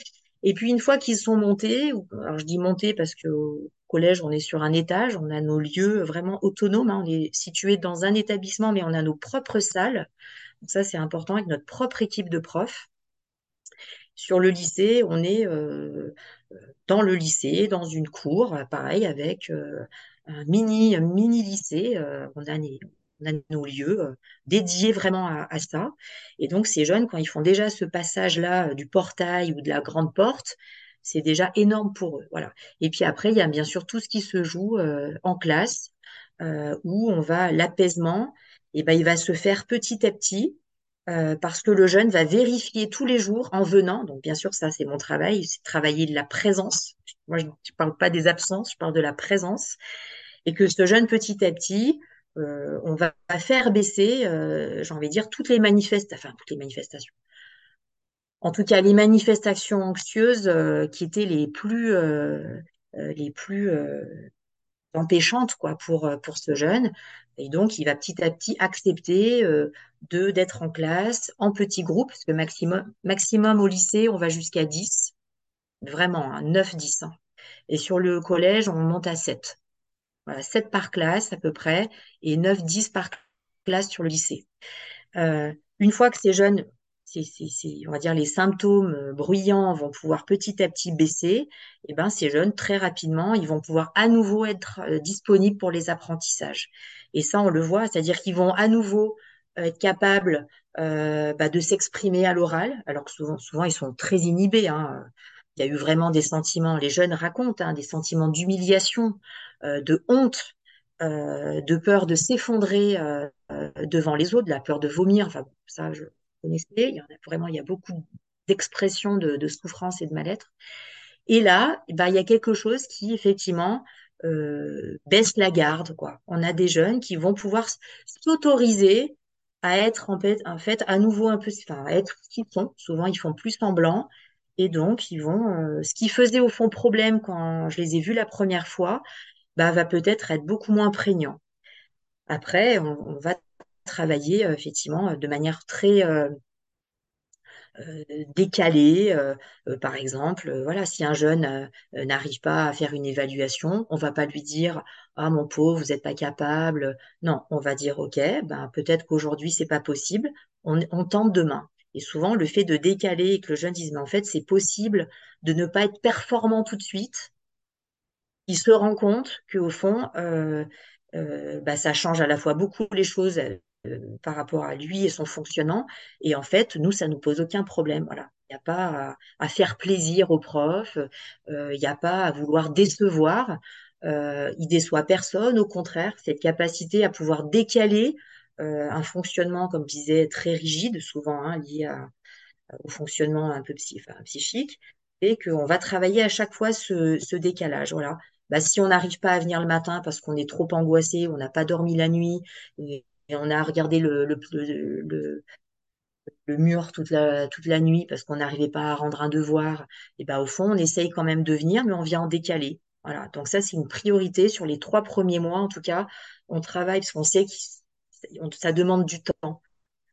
Et puis une fois qu'ils sont montés, alors je dis montés parce qu'au collège, on est sur un étage, on a nos lieux vraiment autonomes. Hein. on est situé dans un établissement, mais on a nos propres salles. Donc ça, c'est important avec notre propre équipe de profs. Sur le lycée, on est euh, dans le lycée, dans une cour, pareil, avec euh, un mini, mini lycée. Euh, on, a nos lieux dédiés vraiment à, ça. Et donc, ces jeunes, quand ils font déjà ce passage-là du portail ou de la grande porte, c'est déjà énorme pour eux. Voilà. Et puis après, il y a bien sûr tout ce qui se joue en classe, où on va l'apaisement, et ben, il va se faire petit à petit euh, parce que le jeune va vérifier tous les jours en venant. Donc, bien sûr, ça, c'est mon travail, c'est travailler de la présence. Moi, je ne parle pas des absences, je parle de la présence. Et que ce jeune, petit à petit, euh, on va faire baisser, euh, j'ai envie de dire, toutes les manifestations, enfin, toutes les manifestations. En tout cas, les manifestations anxieuses qui étaient les plus, les plus empêchante quoi pour euh, pour ce jeune. Et donc il va petit à petit accepter euh, de d'être en classe en petits groupes parce que maximum au lycée on va jusqu'à 10 vraiment 9 10 hein. et sur le collège on monte à 7 voilà 7 par classe à peu près et 9 10 par classe sur le lycée. Euh, une fois que ces jeunes on va dire, les symptômes euh, bruyants vont pouvoir petit à petit baisser, et eh ben, ces jeunes, très rapidement, ils vont pouvoir à nouveau être euh, disponibles pour les apprentissages. Et ça, on le voit, c'est-à-dire qu'ils vont à nouveau euh, être capables bah, de s'exprimer à l'oral, alors que souvent, souvent, ils sont très inhibés. Hein. Il y a eu vraiment des sentiments, les jeunes racontent, hein, des sentiments d'humiliation, de honte, de peur de s'effondrer devant les autres, la peur de vomir. Enfin, ça, je, connaissez. Il y en a vraiment, il y a beaucoup d'expressions de, souffrance et de mal-être. Et là, bah, il y a quelque chose qui, effectivement, euh, baisse la garde. Quoi. On a des jeunes qui vont pouvoir s'autoriser à être en fait, à nouveau un peu, enfin, à être ce qu'ils sont. Souvent, ils font plus semblant. Et donc, ils vont, euh, ce qui faisait au fond problème quand je les ai vus la première fois, bah, va peut-être être beaucoup moins prégnant. Après, on va travailler euh, effectivement euh, de manière très euh, décalée. par exemple, voilà, si un jeune n'arrive pas à faire une évaluation, on va pas lui dire ah mon pauvre, vous n'êtes pas capable. Non, on va dire ok, ben peut-être qu'aujourd'hui c'est pas possible. On, tente demain. Et souvent, le fait de décaler et que le jeune dise, mais en fait, c'est possible de ne pas être performant tout de suite, il se rend compte qu'au fond, bah, ça change à la fois beaucoup les choses par rapport à lui et son fonctionnement. Et en fait, nous, ça nous pose aucun problème. Voilà. Il n'y a pas à, faire plaisir aux profs, euh, il n'y a pas à vouloir décevoir. Euh, il déçoit personne, au contraire, cette capacité à pouvoir décaler euh, un fonctionnement, comme je disais, très rigide, souvent hein, lié au fonctionnement un peu psychique, et qu'on va travailler à chaque fois ce, décalage. Voilà. Bah, si on n'arrive pas à venir le matin parce qu'on est trop angoissé, on n'a pas dormi la nuit, on a regardé le, le mur toute la, toute la nuit parce qu'on n'arrivait pas à rendre un devoir, et ben au fond, on essaye quand même de venir, mais on vient en décalé. Voilà. Donc ça, c'est une priorité sur les trois premiers mois, en tout cas. On travaille parce qu'on sait que ça demande du temps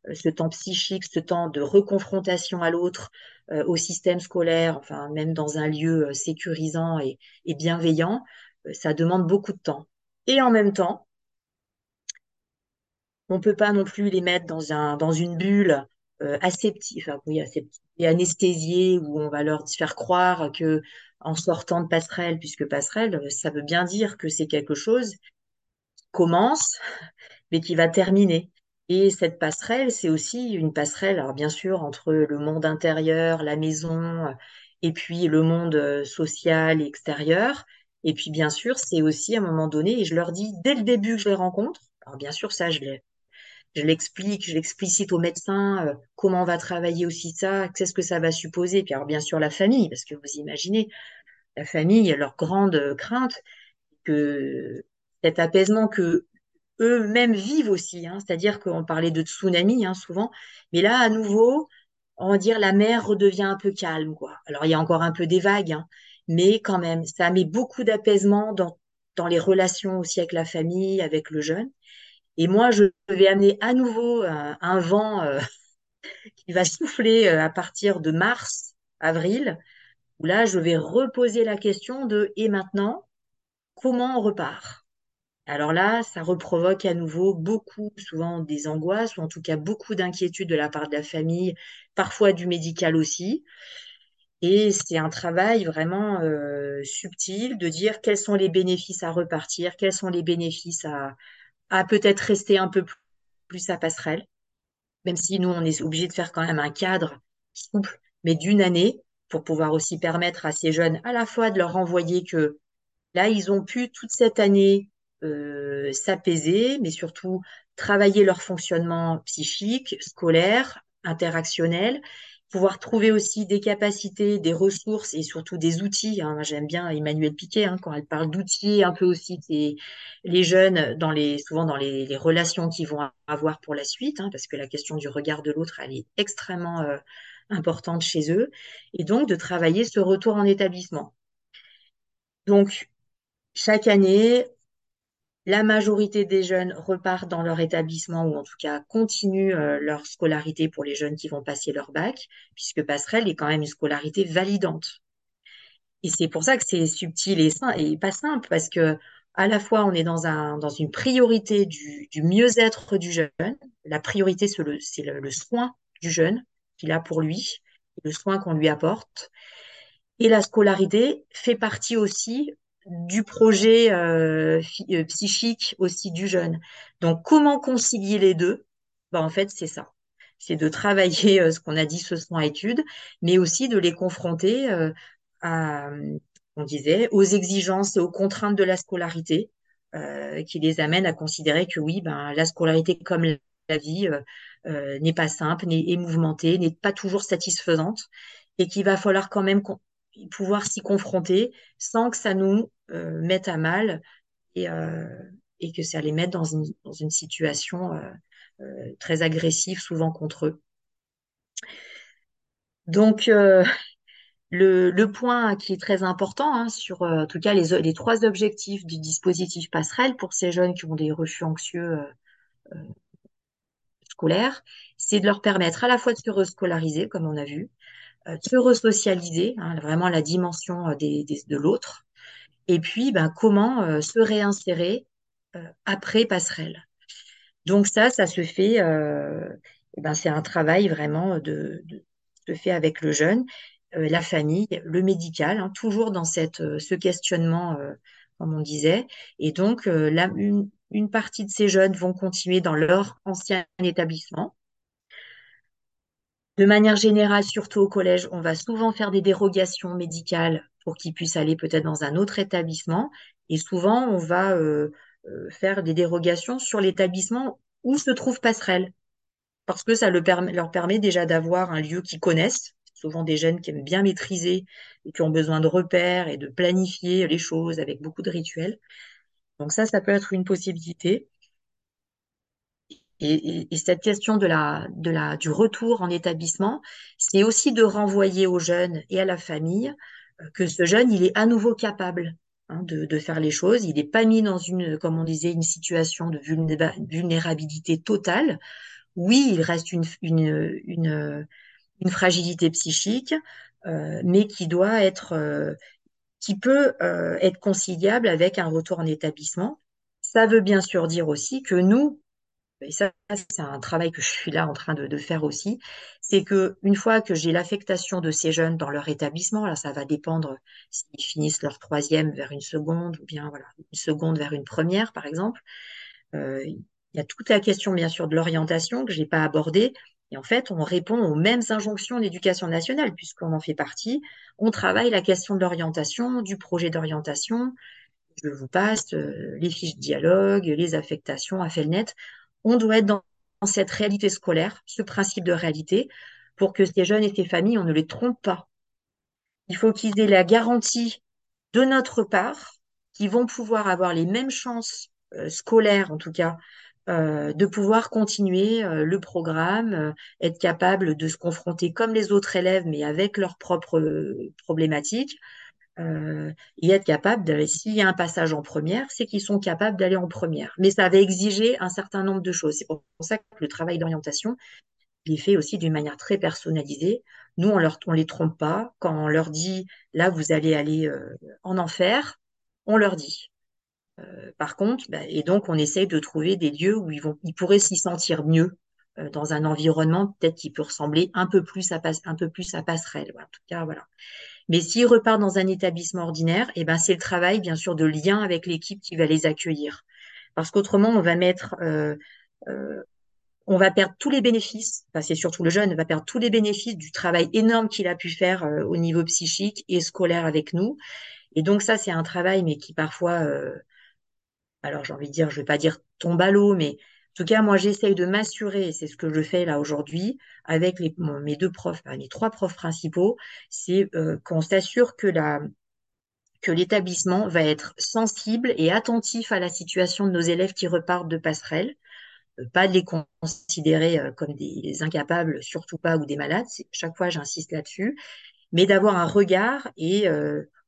euh, ce temps psychique, ce temps de reconfrontation à l'autre, euh, au système scolaire, enfin même dans un lieu euh, sécurisant et, et bienveillant, ça demande beaucoup de temps. Et en même temps, on peut pas non plus les mettre dans un dans une bulle euh, aseptique, enfin oui, aseptique, et anesthésiée où on va leur faire croire que en sortant de passerelle, puisque passerelle, ça veut bien dire que c'est quelque chose qui commence, mais qui va terminer. Et cette passerelle, c'est aussi une passerelle, alors bien sûr, entre le monde intérieur, la maison, et puis le monde euh, social et extérieur. Et puis, bien sûr, c'est aussi à un moment donné, et je leur dis dès le début que je les rencontre, alors bien sûr, ça, je l'ai je l'explique, je l'explicite au médecin, euh, comment on va travailler aussi ça, qu'est-ce que ça va supposer. Puis alors bien sûr la famille, parce que vous imaginez, la famille, leur grande crainte, que cet apaisement que eux-mêmes vivent aussi, hein, c'est-à-dire qu'on parlait de tsunami hein, souvent, mais là à nouveau, on va dire la mer redevient un peu calme, quoi. Alors il y a encore un peu des vagues, hein, mais quand même, ça met beaucoup d'apaisement dans, dans les relations aussi avec la famille, avec le jeune. Et moi, je vais amener à nouveau un, un vent euh, qui va souffler euh, à partir de mars, avril, où là, je vais reposer la question de et maintenant, comment on repart? Alors là, ça reprovoque à nouveau beaucoup, souvent des angoisses, ou en tout cas beaucoup d'inquiétudes de la part de la famille, parfois du médical aussi. Et c'est un travail vraiment euh, subtil de dire quels sont les bénéfices à repartir, quels sont les bénéfices à, à peut-être rester un peu plus à passerelle, même si nous, on est obligé de faire quand même un cadre souple, mais d'une année, pour pouvoir aussi permettre à ces jeunes à la fois de leur envoyer que là, ils ont pu toute cette année euh, s'apaiser, mais surtout travailler leur fonctionnement psychique, scolaire, interactionnel, pouvoir trouver aussi des capacités, des ressources et surtout des outils. Hein. J'aime bien Emmanuel Piquet hein, quand elle parle d'outils un peu aussi c'est les jeunes dans les souvent dans les, les relations qu'ils vont avoir pour la suite, hein, parce que la question du regard de l'autre elle est extrêmement euh, importante chez eux, et donc de travailler ce retour en établissement. Donc chaque année, la majorité des jeunes repartent dans leur établissement ou en tout cas continuent euh, leur scolarité pour les jeunes qui vont passer leur bac, puisque passerelle est quand même une scolarité validante. Et c'est pour ça que c'est subtil et, pas simple, parce que à la fois on est dans, un, dans une priorité du, mieux-être du jeune. La priorité, c'est le, le, soin du jeune qu'il a pour lui, le soin qu'on lui apporte. Et la scolarité fait partie aussi du projet euh, euh, psychique aussi du jeune. Donc, comment concilier les deux? Ben, En fait, c'est ça. C'est de travailler euh, ce qu'on a dit, ce soin études, mais aussi de les confronter euh, à, on disait, aux exigences et aux contraintes de la scolarité, euh, qui les amènent à considérer que oui, ben, la scolarité comme la vie n'est pas simple, n'est mouvementée, n'est pas toujours satisfaisante, et qu'il va falloir quand même pouvoir s'y confronter sans que ça nous euh, mette à mal et, euh, et, que ça les mette dans une, dans une situation euh, très agressive, souvent contre eux. Donc, le, le, point qui est très important hein, sur, en tout cas, les, les, trois objectifs du dispositif passerelle pour ces jeunes qui ont des refus anxieux scolaires, c'est de leur permettre à la fois de se rescolariser, comme on a vu, se resocialiser, hein, vraiment la dimension euh, des, de l'autre, et puis ben, comment euh, se réinsérer après passerelle. Donc ça, ça se fait, ben, c'est un travail vraiment de, de, fait avec le jeune, la famille, le médical, hein, toujours dans cette, ce questionnement, comme on disait. Et donc, une partie de ces jeunes vont continuer dans leur ancien établissement, de manière générale, surtout au collège, on va souvent faire des dérogations médicales pour qu'ils puissent aller peut-être dans un autre établissement. Et souvent, on va euh, euh, faire des dérogations sur l'établissement où se trouve Passerelle. Parce que ça leur permet déjà d'avoir un lieu qu'ils connaissent. Souvent des jeunes qui aiment bien maîtriser et qui ont besoin de repères et de planifier les choses avec beaucoup de rituels. Donc ça, ça peut être une possibilité. Et, et, et cette question de la, de la, du retour en établissement, c'est aussi de renvoyer aux jeunes et à la famille euh, que ce jeune, il est à nouveau capable hein, de, de faire les choses. Il n'est pas mis dans une, comme on disait, une situation de vulnérabilité totale. Oui, il reste une, une, une, une fragilité psychique, euh, mais qui doit être, euh, qui peut euh, être conciliable avec un retour en établissement. Ça veut bien sûr dire aussi que nous, et ça, c'est un travail que je suis là en train de, faire aussi, c'est que une fois que j'ai l'affectation de ces jeunes dans leur établissement, là, ça va dépendre s'ils finissent leur troisième vers une seconde ou bien voilà une seconde vers une première, par exemple. Euh, il y a toute la question, bien sûr, de l'orientation que je n'ai pas abordée. Et en fait, on répond aux mêmes injonctions de l'éducation nationale, puisqu'on en fait partie. On travaille la question de l'orientation, du projet d'orientation. Je vous passe euh, les fiches de dialogue, les affectations à Felnet. On doit être dans, cette réalité scolaire, ce principe de réalité, pour que ces jeunes et ces familles, on ne les trompe pas. Il faut qu'ils aient la garantie de notre part qu'ils vont pouvoir avoir les mêmes chances euh, scolaires, en tout cas, euh, de pouvoir continuer euh, le programme, être capable de se confronter comme les autres élèves, mais avec leurs propres problématiques, euh, et être capable de, s'il y a un passage en première, c'est qu'ils sont capables d'aller en première. Mais ça va exiger un certain nombre de choses. C'est pour ça que le travail d'orientation, il est fait aussi d'une manière très personnalisée. Nous, on leur, on les trompe pas. Quand on leur dit, là, vous allez aller euh, en enfer, on leur dit. Euh, par contre, bah, et donc on essaye de trouver des lieux où ils vont, ils pourraient s'y sentir mieux euh, dans un environnement peut-être qui peut ressembler un peu plus à un peu plus à passerelle. En tout cas, voilà. Mais s'ils repartent dans un établissement ordinaire, eh ben c'est le travail bien sûr de lien avec l'équipe qui va les accueillir, parce qu'autrement on va mettre euh, euh, on va perdre tous les bénéfices, enfin, c'est surtout le jeune, va perdre tous les bénéfices du travail énorme qu'il a pu faire euh, au niveau psychique et scolaire avec nous. Et donc ça, c'est un travail, mais qui parfois euh, alors j'ai envie de dire, je vais pas dire tombe à l'eau, mais tout cas, moi, j'essaye de m'assurer, c'est ce que je fais là aujourd'hui, avec mes deux profs, mes trois profs principaux, c'est euh, qu'on s'assure que l'établissement va être sensible et attentif à la situation de nos élèves qui repartent de passerelle, euh, pas de les considérer euh, comme des incapables, surtout pas, ou des malades. Chaque fois, j'insiste là-dessus mais d'avoir un regard et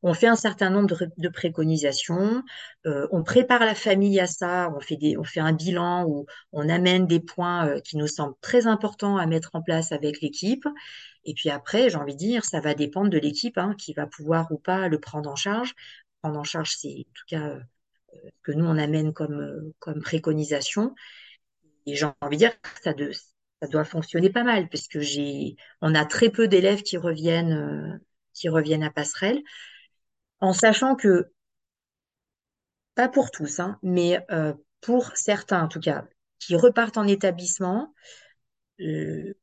on fait un certain nombre de, préconisations, euh, on prépare la famille à ça, on fait des, on fait un bilan où on amène des points euh, qui nous semblent très importants à mettre en place avec l'équipe. Et puis après, j'ai envie de dire, ça va dépendre de l'équipe hein, qui va pouvoir ou pas le prendre en charge. Prendre en charge, c'est en tout cas euh, ce que nous on amène comme, euh, comme préconisation. Et j'ai envie de dire ça, de, ça doit fonctionner pas mal, parce que j'ai, on a très peu d'élèves qui reviennent, euh, qui reviennent à Passerelle, en sachant que, pas pour tous, hein, mais euh, pour certains en tout cas, qui repartent en établissement, euh,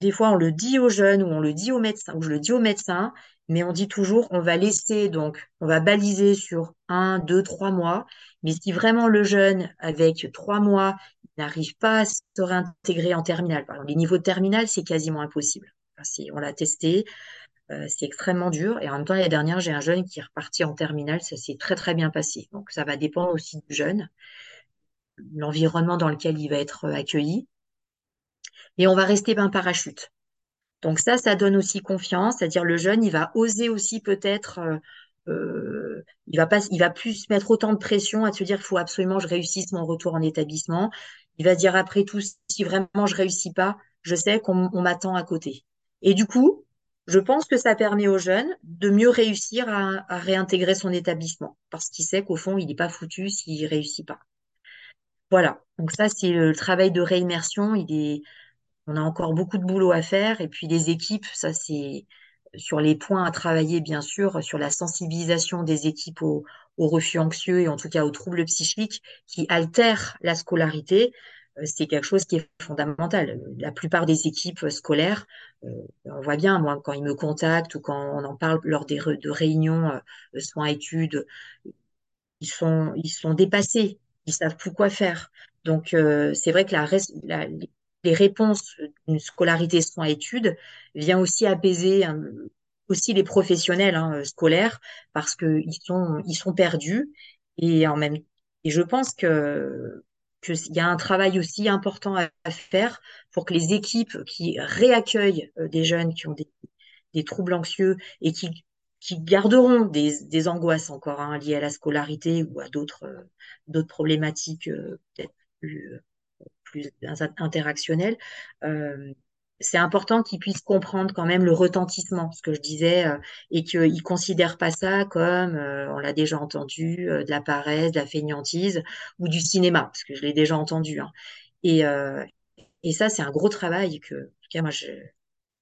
des fois on le dit aux jeunes ou on le dit aux médecins, ou je le dis aux médecins, mais on dit toujours on va laisser, donc on va baliser sur un, deux, trois mois, mais si vraiment le jeune, avec trois mois, n'arrive pas à se réintégrer en terminale. Par exemple, les niveaux de terminale, c'est quasiment impossible. On l'a testé, euh, c'est extrêmement dur. Et en même temps, l'année dernière, j'ai un jeune qui est reparti en terminale, ça s'est très très bien passé. Donc ça va dépendre aussi du jeune, l'environnement dans lequel il va être euh, accueilli. Et on va rester un parachute. Donc ça, ça donne aussi confiance, c'est-à-dire le jeune, il va oser aussi peut-être, euh, il va il va plus se mettre autant de pression à se dire, il faut absolument que je réussisse mon retour en établissement. Il va dire après tout, si vraiment je réussis pas, je sais qu'on on m'attend à côté. Et du coup, je pense que ça permet aux jeunes de mieux réussir à, réintégrer son établissement, parce qu'il sait qu'au fond, il n'est pas foutu s'il réussit pas. Voilà. Donc ça, c'est le travail de réimmersion. On a encore beaucoup de boulot à faire. Et puis les équipes, ça c'est sur les points à travailler, bien sûr, sur la sensibilisation des équipes aux refus anxieux et en tout cas aux troubles psychiques qui altèrent la scolarité. Euh, C'est quelque chose qui est fondamental. La plupart des équipes scolaires, euh, on voit bien, moi, quand ils me contactent ou quand on en parle lors des de réunions euh, soins-études, ils sont, ils sont dépassés, ils savent plus quoi faire. Donc, euh, c'est vrai que la, la- les réponses d'une scolarité sans études vient aussi apaiser hein, aussi les professionnels hein, scolaires parce que ils sont, ils sont perdus et en même et je pense que qu'il y a un travail aussi important à, faire pour que les équipes qui réaccueillent euh, des jeunes qui ont des, troubles anxieux et qui, qui garderont des, des angoisses encore hein, liées à la scolarité ou à d'autres euh, d'autres problématiques euh, peut-être plus, plus interactionnelles, euh, c'est important qu'ils puissent comprendre quand même le retentissement, ce que je disais, euh, et qu'ils ne considèrent pas ça comme, euh, on l'a déjà entendu, euh, de la paresse, de la fainéantise ou du cinéma, parce que je l'ai déjà entendu. hein. Et, ça, c'est un gros travail que, en tout cas, moi, je-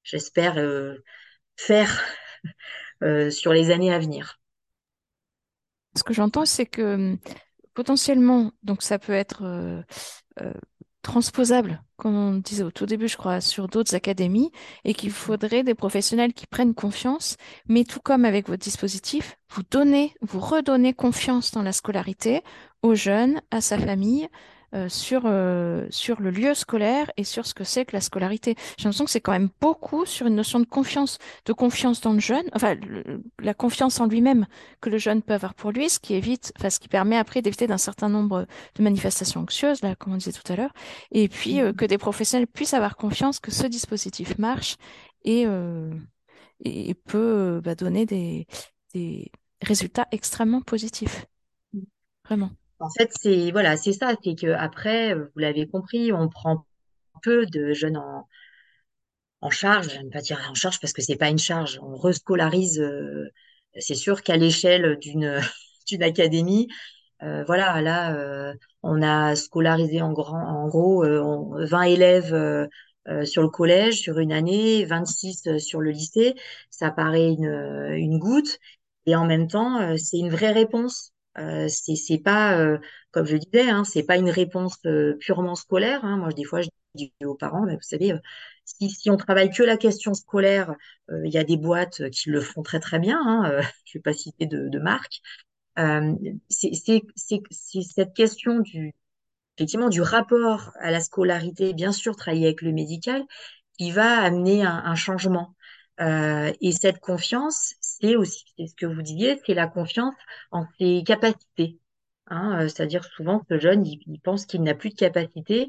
j'espère faire sur les années à venir. Ce que j'entends, c'est que potentiellement, donc ça peut être transposable, comme on disait au tout début, je crois, sur d'autres académies, et qu'il faudrait des professionnels qui prennent confiance, mais tout comme avec votre dispositif, vous donnez, vous redonnez confiance dans la scolarité aux jeunes, à sa famille, euh, sur, euh, sur le lieu scolaire et sur ce que c'est que la scolarité. J'ai l'impression que c'est quand même beaucoup sur une notion de confiance, de confiance dans le jeune, enfin, la confiance en lui-même que le jeune peut avoir pour lui, ce qui évite, enfin, ce qui permet après d'éviter d'un certain nombre de manifestations anxieuses, là, comme on disait tout à l'heure, et puis euh, que des professionnels puissent avoir confiance que ce dispositif marche et, et peut bah, donner des, des résultats extrêmement positifs, vraiment. En fait, c'est voilà, c'est ça, c'est que après, vous l'avez compris, on prend peu de jeunes en, charge, j'aime pas dire en charge parce que c'est pas une charge, on rescolarise, euh, c'est sûr qu'à l'échelle d'une académie, euh, voilà, là, euh, on a scolarisé en grand, en gros, euh, on- 20 élèves euh, euh, sur le collège sur une année, 26 sur le lycée, ça paraît une, goutte, et en même temps, euh, c'est une vraie réponse. Euh, c'est c'est pas, euh, comme je disais, hein, c'est pas une réponse euh, purement scolaire. hein. Moi, des fois, je dis aux parents, mais vous savez, euh, si, si on travaille que la question scolaire, euh, il y a des boîtes qui le font très très bien. Hein, euh, je vais pas citer de, de marque. C'est c'est- cette question du, effectivement, du rapport à la scolarité, bien sûr, travailler avec le médical, qui va amener un, un changement. Et cette confiance, c'est aussi, c'est ce que vous disiez, c'est la confiance en ses capacités. Hein, euh, c'est-à-dire souvent, ce jeune, il, pense qu'il n'a plus de capacité.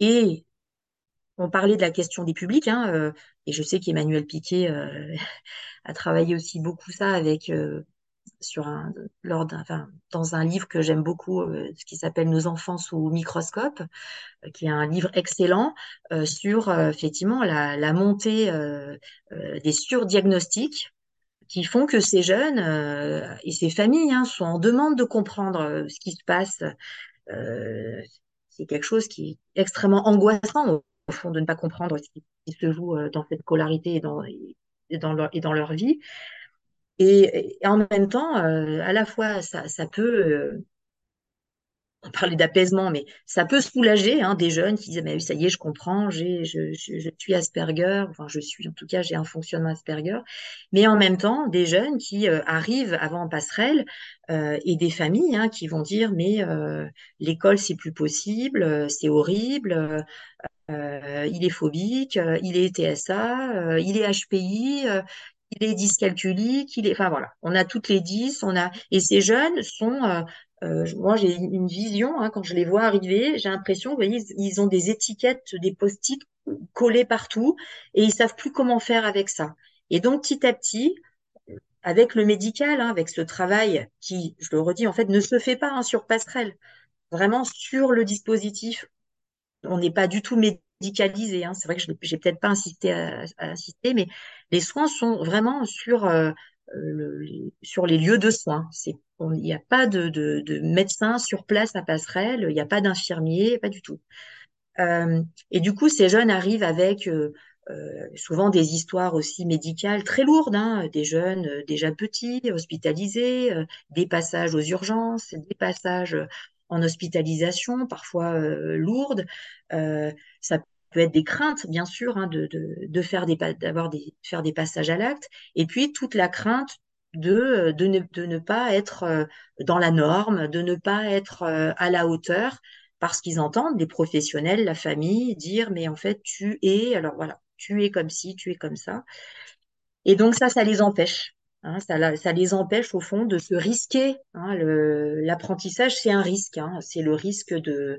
Et on parlait de la question des publics, hein, euh, et je sais qu'Emmanuel Piquet euh, a travaillé aussi beaucoup ça avec sur un, lors dans un livre que j'aime beaucoup, ce qui s'appelle Nos enfants sous microscope, qui est un livre excellent sur effectivement la, la montée des surdiagnostics qui font que ces jeunes euh, et ces familles hein, sont en demande de comprendre euh, ce qui se passe. Euh, c'est quelque chose qui est extrêmement angoissant au, fond de ne pas comprendre ce qui, se joue euh, dans cette scolarité et dans, et dans leur, et dans leur vie. Et, et en même temps, euh, à la fois, ça, ça peut, euh, on parlait d'apaisement, mais ça peut soulager hein, des jeunes qui disent, mais ça y est, je comprends, j'ai, je, je, suis Asperger, enfin je suis, en tout cas, j'ai un fonctionnement Asperger, mais en même temps, des jeunes qui euh, arrivent avant en passerelle euh, et des familles hein, qui vont dire, mais euh, l'école, c'est plus possible, euh, c'est horrible, euh, il est phobique, euh, il est TSA, euh, il est HPI, euh, il est dyscalculique, il est, enfin voilà, on a toutes les 10, on a, et ces jeunes sont, euh, euh, moi j'ai une vision, hein, quand je les vois arriver, j'ai l'impression, vous ils, ont des étiquettes, des post-it collés partout, et ils savent plus comment faire avec ça. Et donc petit à petit, avec le médical, hein, avec ce travail qui, je le redis, en fait, ne se fait pas hein, sur passerelle, vraiment sur le dispositif on n'est pas du tout médicalisé. C'est vrai que je n'ai peut-être pas insisté à, à, insister, mais les soins sont vraiment sur, euh, les, sur les lieux de soins. C'est, il n'y a pas de, de, de, médecin sur place à Passerelle, il n'y a pas d'infirmier, pas du tout. Euh, et du coup, ces jeunes arrivent avec euh, euh, souvent des histoires aussi médicales très lourdes, hein, des jeunes déjà petits, hospitalisés, des passages aux urgences, des passages en hospitalisation, parfois lourdes. Ça peut être des craintes, bien sûr, hein, de, de, de, faire des faire des passages à l'acte, et puis toute la crainte de, de, ne, de ne pas être dans la norme, de ne pas être à la hauteur, parce qu'ils entendent des professionnels, la famille, dire mais en fait tu es, alors voilà, tu es comme ci, tu es comme ça. Et donc ça, ça les empêche. Hein, ça, ça, les empêche au fond de se risquer. Hein, L'apprentissage, c'est un risque. Hein, c'est le risque de,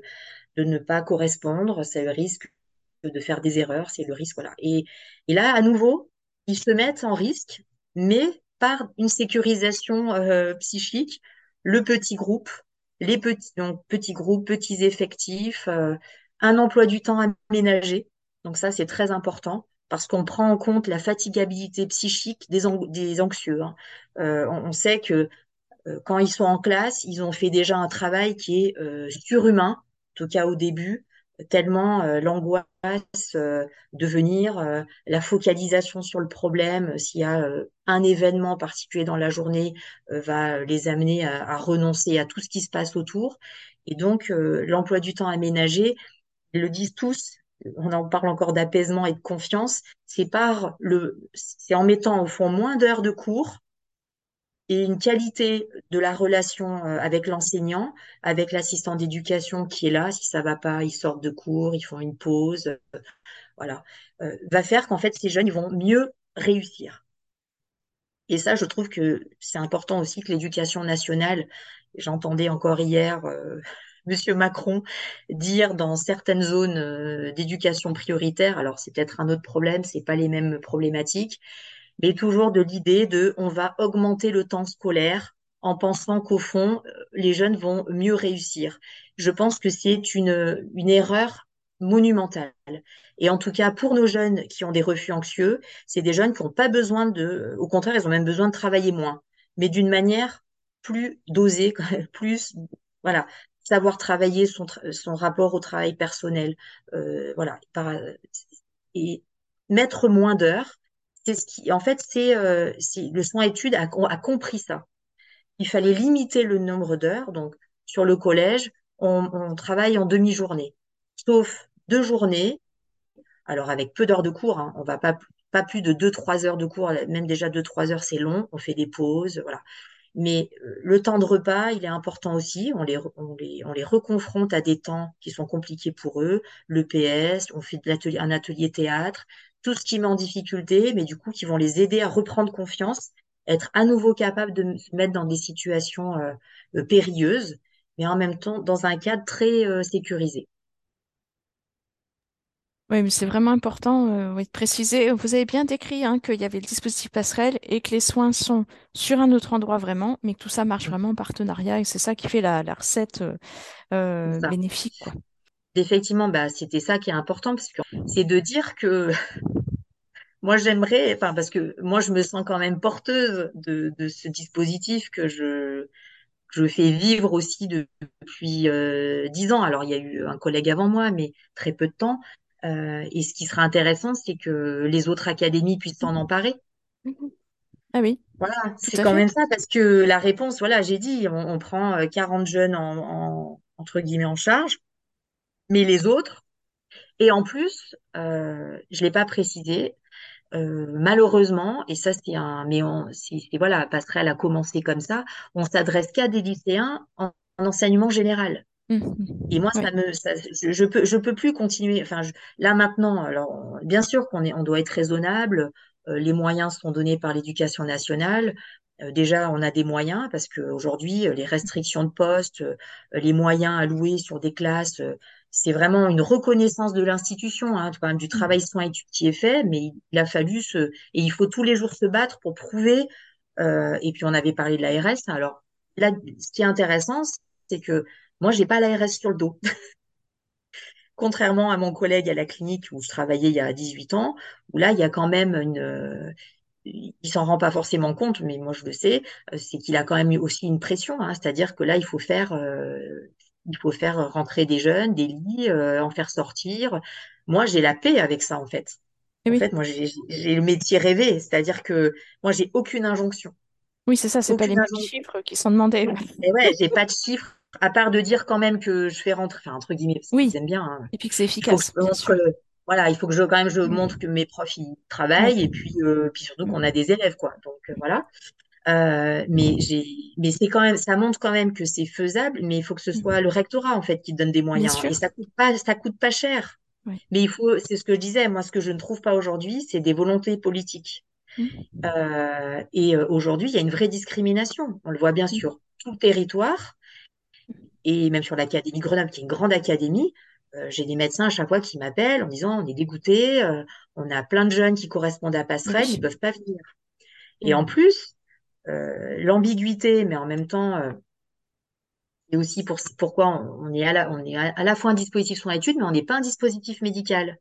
de ne pas correspondre, c'est le risque de faire des erreurs, c'est le risque, voilà. Et, et là, à nouveau, ils se mettent en risque, mais par une sécurisation euh, psychique, le petit groupe, les petits, donc petits groupes, petits effectifs, euh, un emploi du temps aménagé. Donc ça, c'est très important parce qu'on prend en compte la fatigabilité psychique des, anxieux. Hein. Euh, on, on, sait que quand ils sont en classe, ils ont fait déjà un travail qui est surhumain, en tout cas au début, tellement euh, l'angoisse de venir, la focalisation sur le problème, s'il y a un événement particulier dans la journée, va les amener à, à, renoncer à tout ce qui se passe autour. Et donc, l'emploi du temps aménagé, le disent tous, on en parle encore d'apaisement et de confiance, c'est par le, c'est en mettant au fond moins d'heures de cours et une qualité de la relation euh, avec l'enseignant, avec l'assistant d'éducation qui est là, si ça va pas, ils sortent de cours, ils font une pause, euh, voilà, euh, va faire qu'en fait ces jeunes vont mieux réussir. Et ça, je trouve que c'est important aussi que l'éducation nationale, j'entendais encore hier euh, Monsieur Macron dire dans certaines zones d'éducation prioritaire, alors c'est peut-être un autre problème, c'est pas les mêmes problématiques, mais toujours de l'idée de on va augmenter le temps scolaire en pensant qu'au fond, euh, les jeunes vont mieux réussir. Je pense que c'est une, une erreur monumentale. Et en tout cas, pour nos jeunes qui ont des refus anxieux, c'est des jeunes qui n'ont pas besoin de, au contraire, ils ont même besoin de travailler moins, mais d'une manière plus dosée, plus, voilà, savoir travailler son, son rapport au travail personnel, euh, voilà, et mettre moins d'heures, c'est ce qui, en fait, c'est euh, le soin études a, a, compris ça. Il fallait limiter le nombre d'heures. Donc, sur le collège, on, travaille en demi-journée, sauf deux journées. Alors, avec peu d'heures de cours, hein, on va pas, plus de deux, trois heures de cours. Même déjà deux, trois heures, c'est long. On fait des pauses, voilà. Mais le temps de repas, il est important aussi. On les, on les, on les reconfronte à des temps qui sont compliqués pour eux. Le PS, on fait un atelier théâtre, tout ce qui met en difficulté, mais du coup, qui vont les aider à reprendre confiance, être à nouveau capables de se mettre dans des situations euh, périlleuses, mais en même temps dans un cadre très euh, sécurisé. Oui, mais c'est vraiment important euh, oui, de préciser. Vous avez bien décrit hein, qu'il y avait le dispositif passerelle et que les soins sont sur un autre endroit vraiment, mais que tout ça marche vraiment en partenariat et c'est ça qui fait la, la recette euh, bénéfique. Quoi. Effectivement, bah, c'était ça qui est important, parce que c'est de dire que moi j'aimerais, enfin parce que moi je me sens quand même porteuse de, de ce dispositif que je je fais vivre aussi depuis euh, dix ans. Alors il y a eu un collègue avant moi, mais très peu de temps. Euh, et ce qui sera intéressant, c'est que les autres académies puissent s'en emparer. Ah oui. Voilà, c'est quand fait. même ça, parce que la réponse, voilà, j'ai dit, on, on, prend 40 jeunes en, en, entre guillemets en charge, mais les autres, et en plus, euh, je l'ai pas précisé, euh, malheureusement, et ça c'est un, mais on, c'est, voilà, passerelle a commencé comme ça, on s'adresse qu'à des lycéens en, en enseignement général. Mmh. Et moi, ça me, ça, je, je, peux, je peux plus continuer. Enfin, je, là maintenant, alors bien sûr qu'on est, on doit être raisonnable. Euh, les moyens sont donnés par l'éducation nationale. Euh, déjà, on a des moyens parce qu'aujourd'hui, les restrictions de postes, les moyens alloués sur des classes, c'est vraiment une reconnaissance de l'institution, hein, quand même du travail soin études qui est fait, mais il a fallu se, et il faut tous les jours se battre pour prouver. Euh, et puis on avait parlé de l'ARS. Alors là, ce qui est intéressant, c'est que moi, j'ai pas l'ARS sur le dos. Contrairement à mon collègue à la clinique où je travaillais il y a 18 ans, où là, il y a quand même une, euh, il s'en rend pas forcément compte, mais moi je le sais, euh, c'est qu'il a quand même eu aussi une pression, hein, c'est-à-dire que là, il faut faire, euh, il faut faire rentrer des jeunes, des lits, euh, en faire sortir. Moi, j'ai la paix avec ça, en fait. Et en oui. fait, moi, j'ai le métier rêvé, c'est-à-dire que moi, j'ai aucune injonction. Oui, c'est ça, c'est pas les chiffres qui sont demandés. Et ouais, j'ai pas de chiffres à part de dire quand même que je fais rentrer, enfin, entre guillemets, parce oui. qu'ils aiment bien. Hein. Et puis que c'est efficace. Il faut que je montre, voilà, il faut que je quand même je montre que mes profs ils travaillent et puis euh, puis surtout qu'on a des élèves quoi. Donc euh, voilà. Euh, mais j'ai mais c'est quand même ça montre quand même que c'est faisable, mais il faut que ce soit le rectorat en fait qui donne des moyens et ça coûte pas ça coûte pas cher. Oui. Mais il faut c'est ce que je disais moi ce que je ne trouve pas aujourd'hui c'est des volontés politiques. Mmh. et aujourd'hui il y a une vraie discrimination. On le voit bien sur tout le territoire et même sur l'Académie Grenoble, qui est une grande académie, euh, j'ai des médecins à chaque fois qui m'appellent en disant on est dégoûté, euh, on a plein de jeunes qui correspondent à passerelle, ils Oui. peuvent pas venir. Et en plus, euh, l'ambiguïté, mais en même temps, euh, c'est aussi pour, pourquoi on, est à la, on est à, la fois un dispositif sur étude, mais on n'est pas un dispositif médical.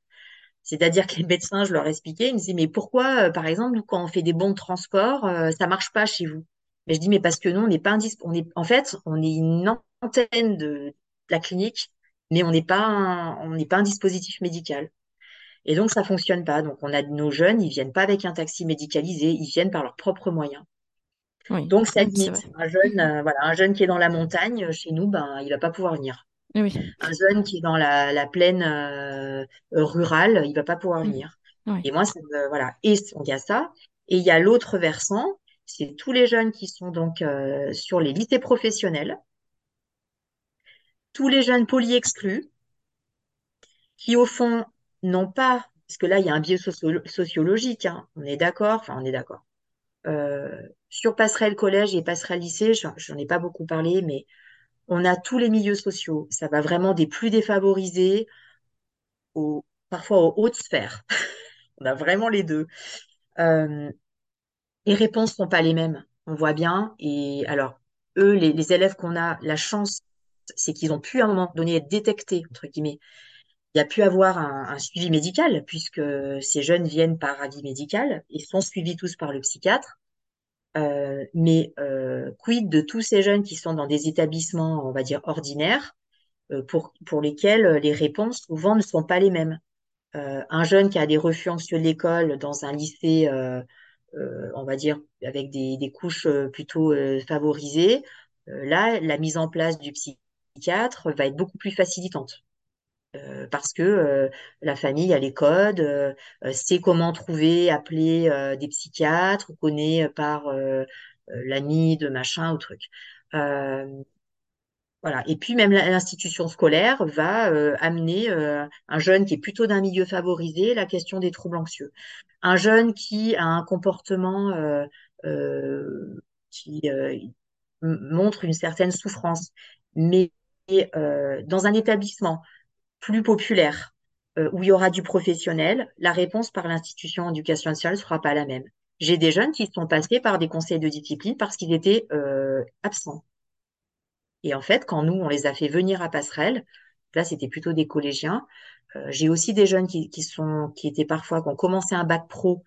C'est-à-dire que les médecins, je leur expliquais, ils me disaient, mais pourquoi, euh, par exemple, quand on fait des bons de transport, euh, ça marche pas chez vous? Mais je dis, mais parce que nous, on n'est pas un on est, en fait, on est une antenne de la clinique, mais on n'est pas un, pas un dispositif médical. Et donc, ça fonctionne pas. Donc, on a nos jeunes, ils viennent pas avec un taxi médicalisé, ils viennent par leurs propres moyens. Oui, Donc, ça limite. Un jeune, euh, voilà, un jeune qui est dans la montagne, euh, chez nous, ben, il va pas pouvoir venir. Oui. Un jeune qui est dans la, la plaine euh, rurale, il va pas pouvoir venir. Oui. Et moi, ça me- voilà. Et il y a ça. Et il y a l'autre versant, c'est tous les jeunes qui sont donc euh, sur les lycées professionnels, tous les jeunes poly-exclus, qui au fond n'ont pas, parce que là, il y a un biais socio- sociologique, hein, on est d'accord, enfin, on est d'accord. Euh, sur passerelle collège et passerelle lycée, j'en j'en ai pas beaucoup parlé, mais on a tous les milieux sociaux. Ça va vraiment des plus défavorisés parfois aux hautes sphères. On a vraiment les deux. Euh, les réponses sont pas les mêmes. On voit bien. Et alors, eux, les, élèves qu'on a, la chance, c'est qu'ils ont pu à un moment donné être détectés, entre guillemets. Il y a pu avoir un suivi médical, puisque ces jeunes viennent par avis médical et sont suivis tous par le psychiatre. Euh, mais euh, quid de tous ces jeunes qui sont dans des établissements, on va dire, ordinaires, euh, pour, pour lesquels euh, les réponses souvent ne sont pas les mêmes? Un jeune qui a des refus anxieux de l'école dans un lycée, on va dire, avec des, des couches plutôt favorisées, là, la mise en place du psychiatre va être beaucoup plus facilitante. Euh, parce que euh, la famille a les codes, euh, sait comment trouver, appeler des psychiatres, ou connaît par l'ami de machin ou truc. Voilà. Et puis même l'institution scolaire va amener un jeune qui est plutôt d'un milieu favorisé la question des troubles anxieux. Un jeune qui a un comportement qui montre une certaine souffrance, mais dans un établissement plus populaire euh, où il y aura du professionnel, la réponse par l'institution d'éducation nationale sera pas la même. J'ai des jeunes qui sont passés par des conseils de discipline parce qu'ils étaient euh, absents. Et en fait, quand nous, on les a fait venir à Passerelle, là, c'était plutôt des collégiens. euh, j'ai aussi des jeunes qui, qui sont, qui étaient parfois, qui ont commencé un bac pro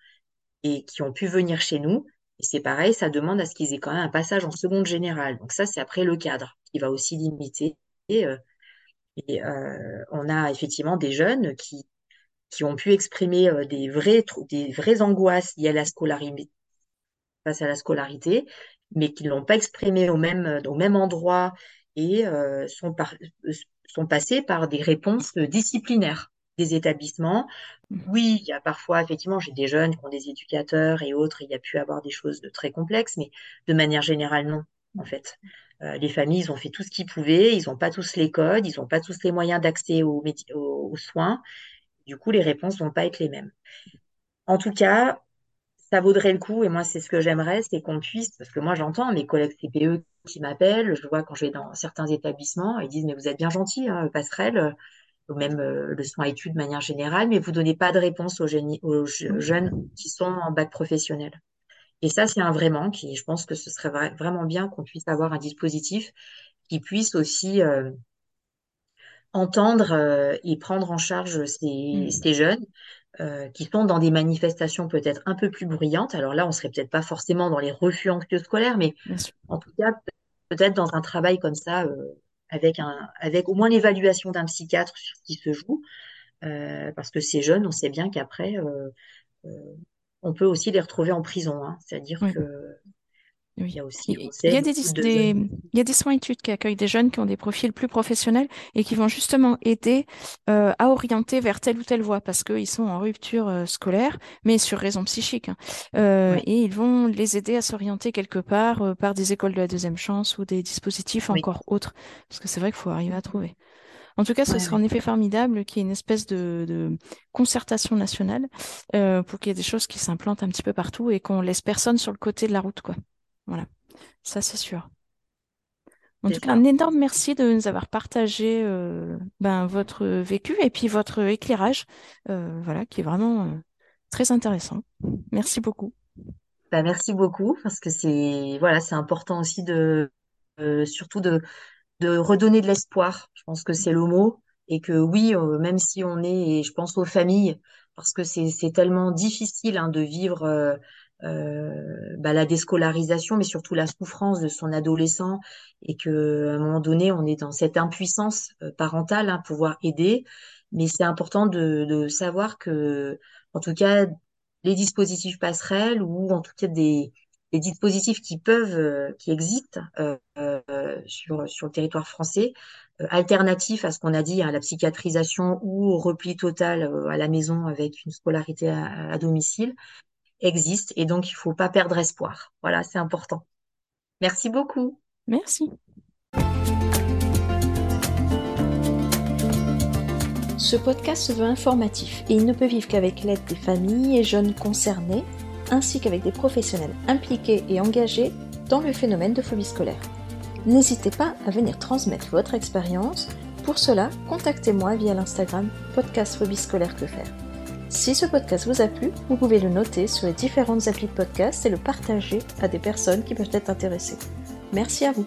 et qui ont pu venir chez nous. Et c'est pareil, ça demande à ce qu'ils aient quand même un passage en seconde générale. Donc ça, c'est après le cadre qui va aussi limiter. Et, euh, et, euh, on a effectivement des jeunes qui, qui ont pu exprimer euh, des vrais, trou- des vraies angoisses liées à la scolarité, face à la scolarité, mais qui ne l'ont pas exprimé au même, au même endroit et euh, sont, par- sont passés par des réponses disciplinaires des établissements. Mm. Oui, il y a parfois, effectivement, j'ai des jeunes qui ont des éducateurs et autres, il y a pu avoir des choses de très complexes, mais de manière générale, non, en fait. Euh, les familles, ils ont fait tout ce qu'ils pouvaient, ils n'ont pas tous les codes, ils n'ont pas tous les moyens d'accès aux, soins. Du coup, les réponses vont pas être les mêmes. En tout cas, ça vaudrait le coup, et moi, c'est ce que j'aimerais, c'est qu'on puisse, parce que moi, j'entends mes collègues CPE qui m'appellent, je vois quand je vais dans certains établissements, ils disent, mais vous êtes bien gentil, hein, passerelle, ou même euh, le soin études de manière générale, mais vous donnez pas de réponse aux, jeunes qui sont en bac professionnel. Et ça, c'est un vrai manque, et je pense que ce serait vra- vraiment bien qu'on puisse avoir un dispositif qui puisse aussi euh, entendre euh, et prendre en charge ces, Mm. ces jeunes euh, qui sont dans des manifestations peut-être un peu plus bruyantes. Alors là, on serait peut-être pas forcément dans les refus anxieux scolaires, mais en tout cas, peut-être dans un travail comme ça, euh, avec un, avec au moins l'évaluation d'un psychiatre sur ce qui se joue, euh, parce que ces jeunes, on sait bien qu'après, euh, euh, on peut aussi les retrouver en prison, hein. C'est-à-dire Oui. que il y a aussi, Il y a des, beaucoup de des- jeunes. il y a des soins études qui accueillent des jeunes qui ont des profils plus professionnels et qui vont justement aider euh, à orienter vers telle ou telle voie parce qu'ils sont en rupture euh, scolaire, mais sur raison psychique. hein. Euh, et ils vont les aider à s'orienter quelque part par des écoles de la deuxième chance ou des dispositifs oui, encore autres. Parce que c'est vrai qu'il faut arriver à trouver. En tout cas, ce ouais, serait en effet formidable qu'il y ait une espèce de, de concertation nationale euh, pour qu'il y ait des choses qui s'implantent un petit peu partout et qu'on laisse personne sur le côté de la route, quoi. Voilà, ça c'est sûr. En tout cas, un énorme merci de nous avoir partagé ben, votre vécu et puis votre éclairage, voilà, qui est vraiment très intéressant. Merci beaucoup. Bah, merci beaucoup parce que c'est voilà, c'est important aussi de surtout de de redonner de l'espoir. Je pense que c'est le mot. Et que oui, euh, même si on est, et je pense aux familles, parce que c'est tellement difficile hein, de vivre euh, euh, bah, la déscolarisation, mais surtout la souffrance de son adolescent, et que à un moment donné, on est dans cette impuissance parentale, hein, pouvoir aider. Mais c'est important de, de savoir que, en tout cas, les dispositifs passerelles ou en tout cas des, des dispositifs qui peuvent, euh, qui existent euh, euh, sur, sur le territoire français, alternatifs à ce qu'on a dit, à la psychiatrisation ou au repli total à la maison avec une scolarité à, à domicile, existent. Et donc, il ne faut pas perdre espoir. Voilà, c'est important. Merci beaucoup. Merci. Ce podcast se veut informatif et il ne peut vivre qu'avec l'aide des familles et jeunes concernés ainsi qu'avec des professionnels impliqués et engagés dans le phénomène de phobie scolaire. N'hésitez pas à venir transmettre votre expérience. Pour cela, contactez-moi via l'Instagram podcast phobie scolaire que faire. Si ce podcast vous a plu, vous pouvez le noter sur les différentes applis de podcast et le partager à des personnes qui peuvent être intéressées. Merci à vous.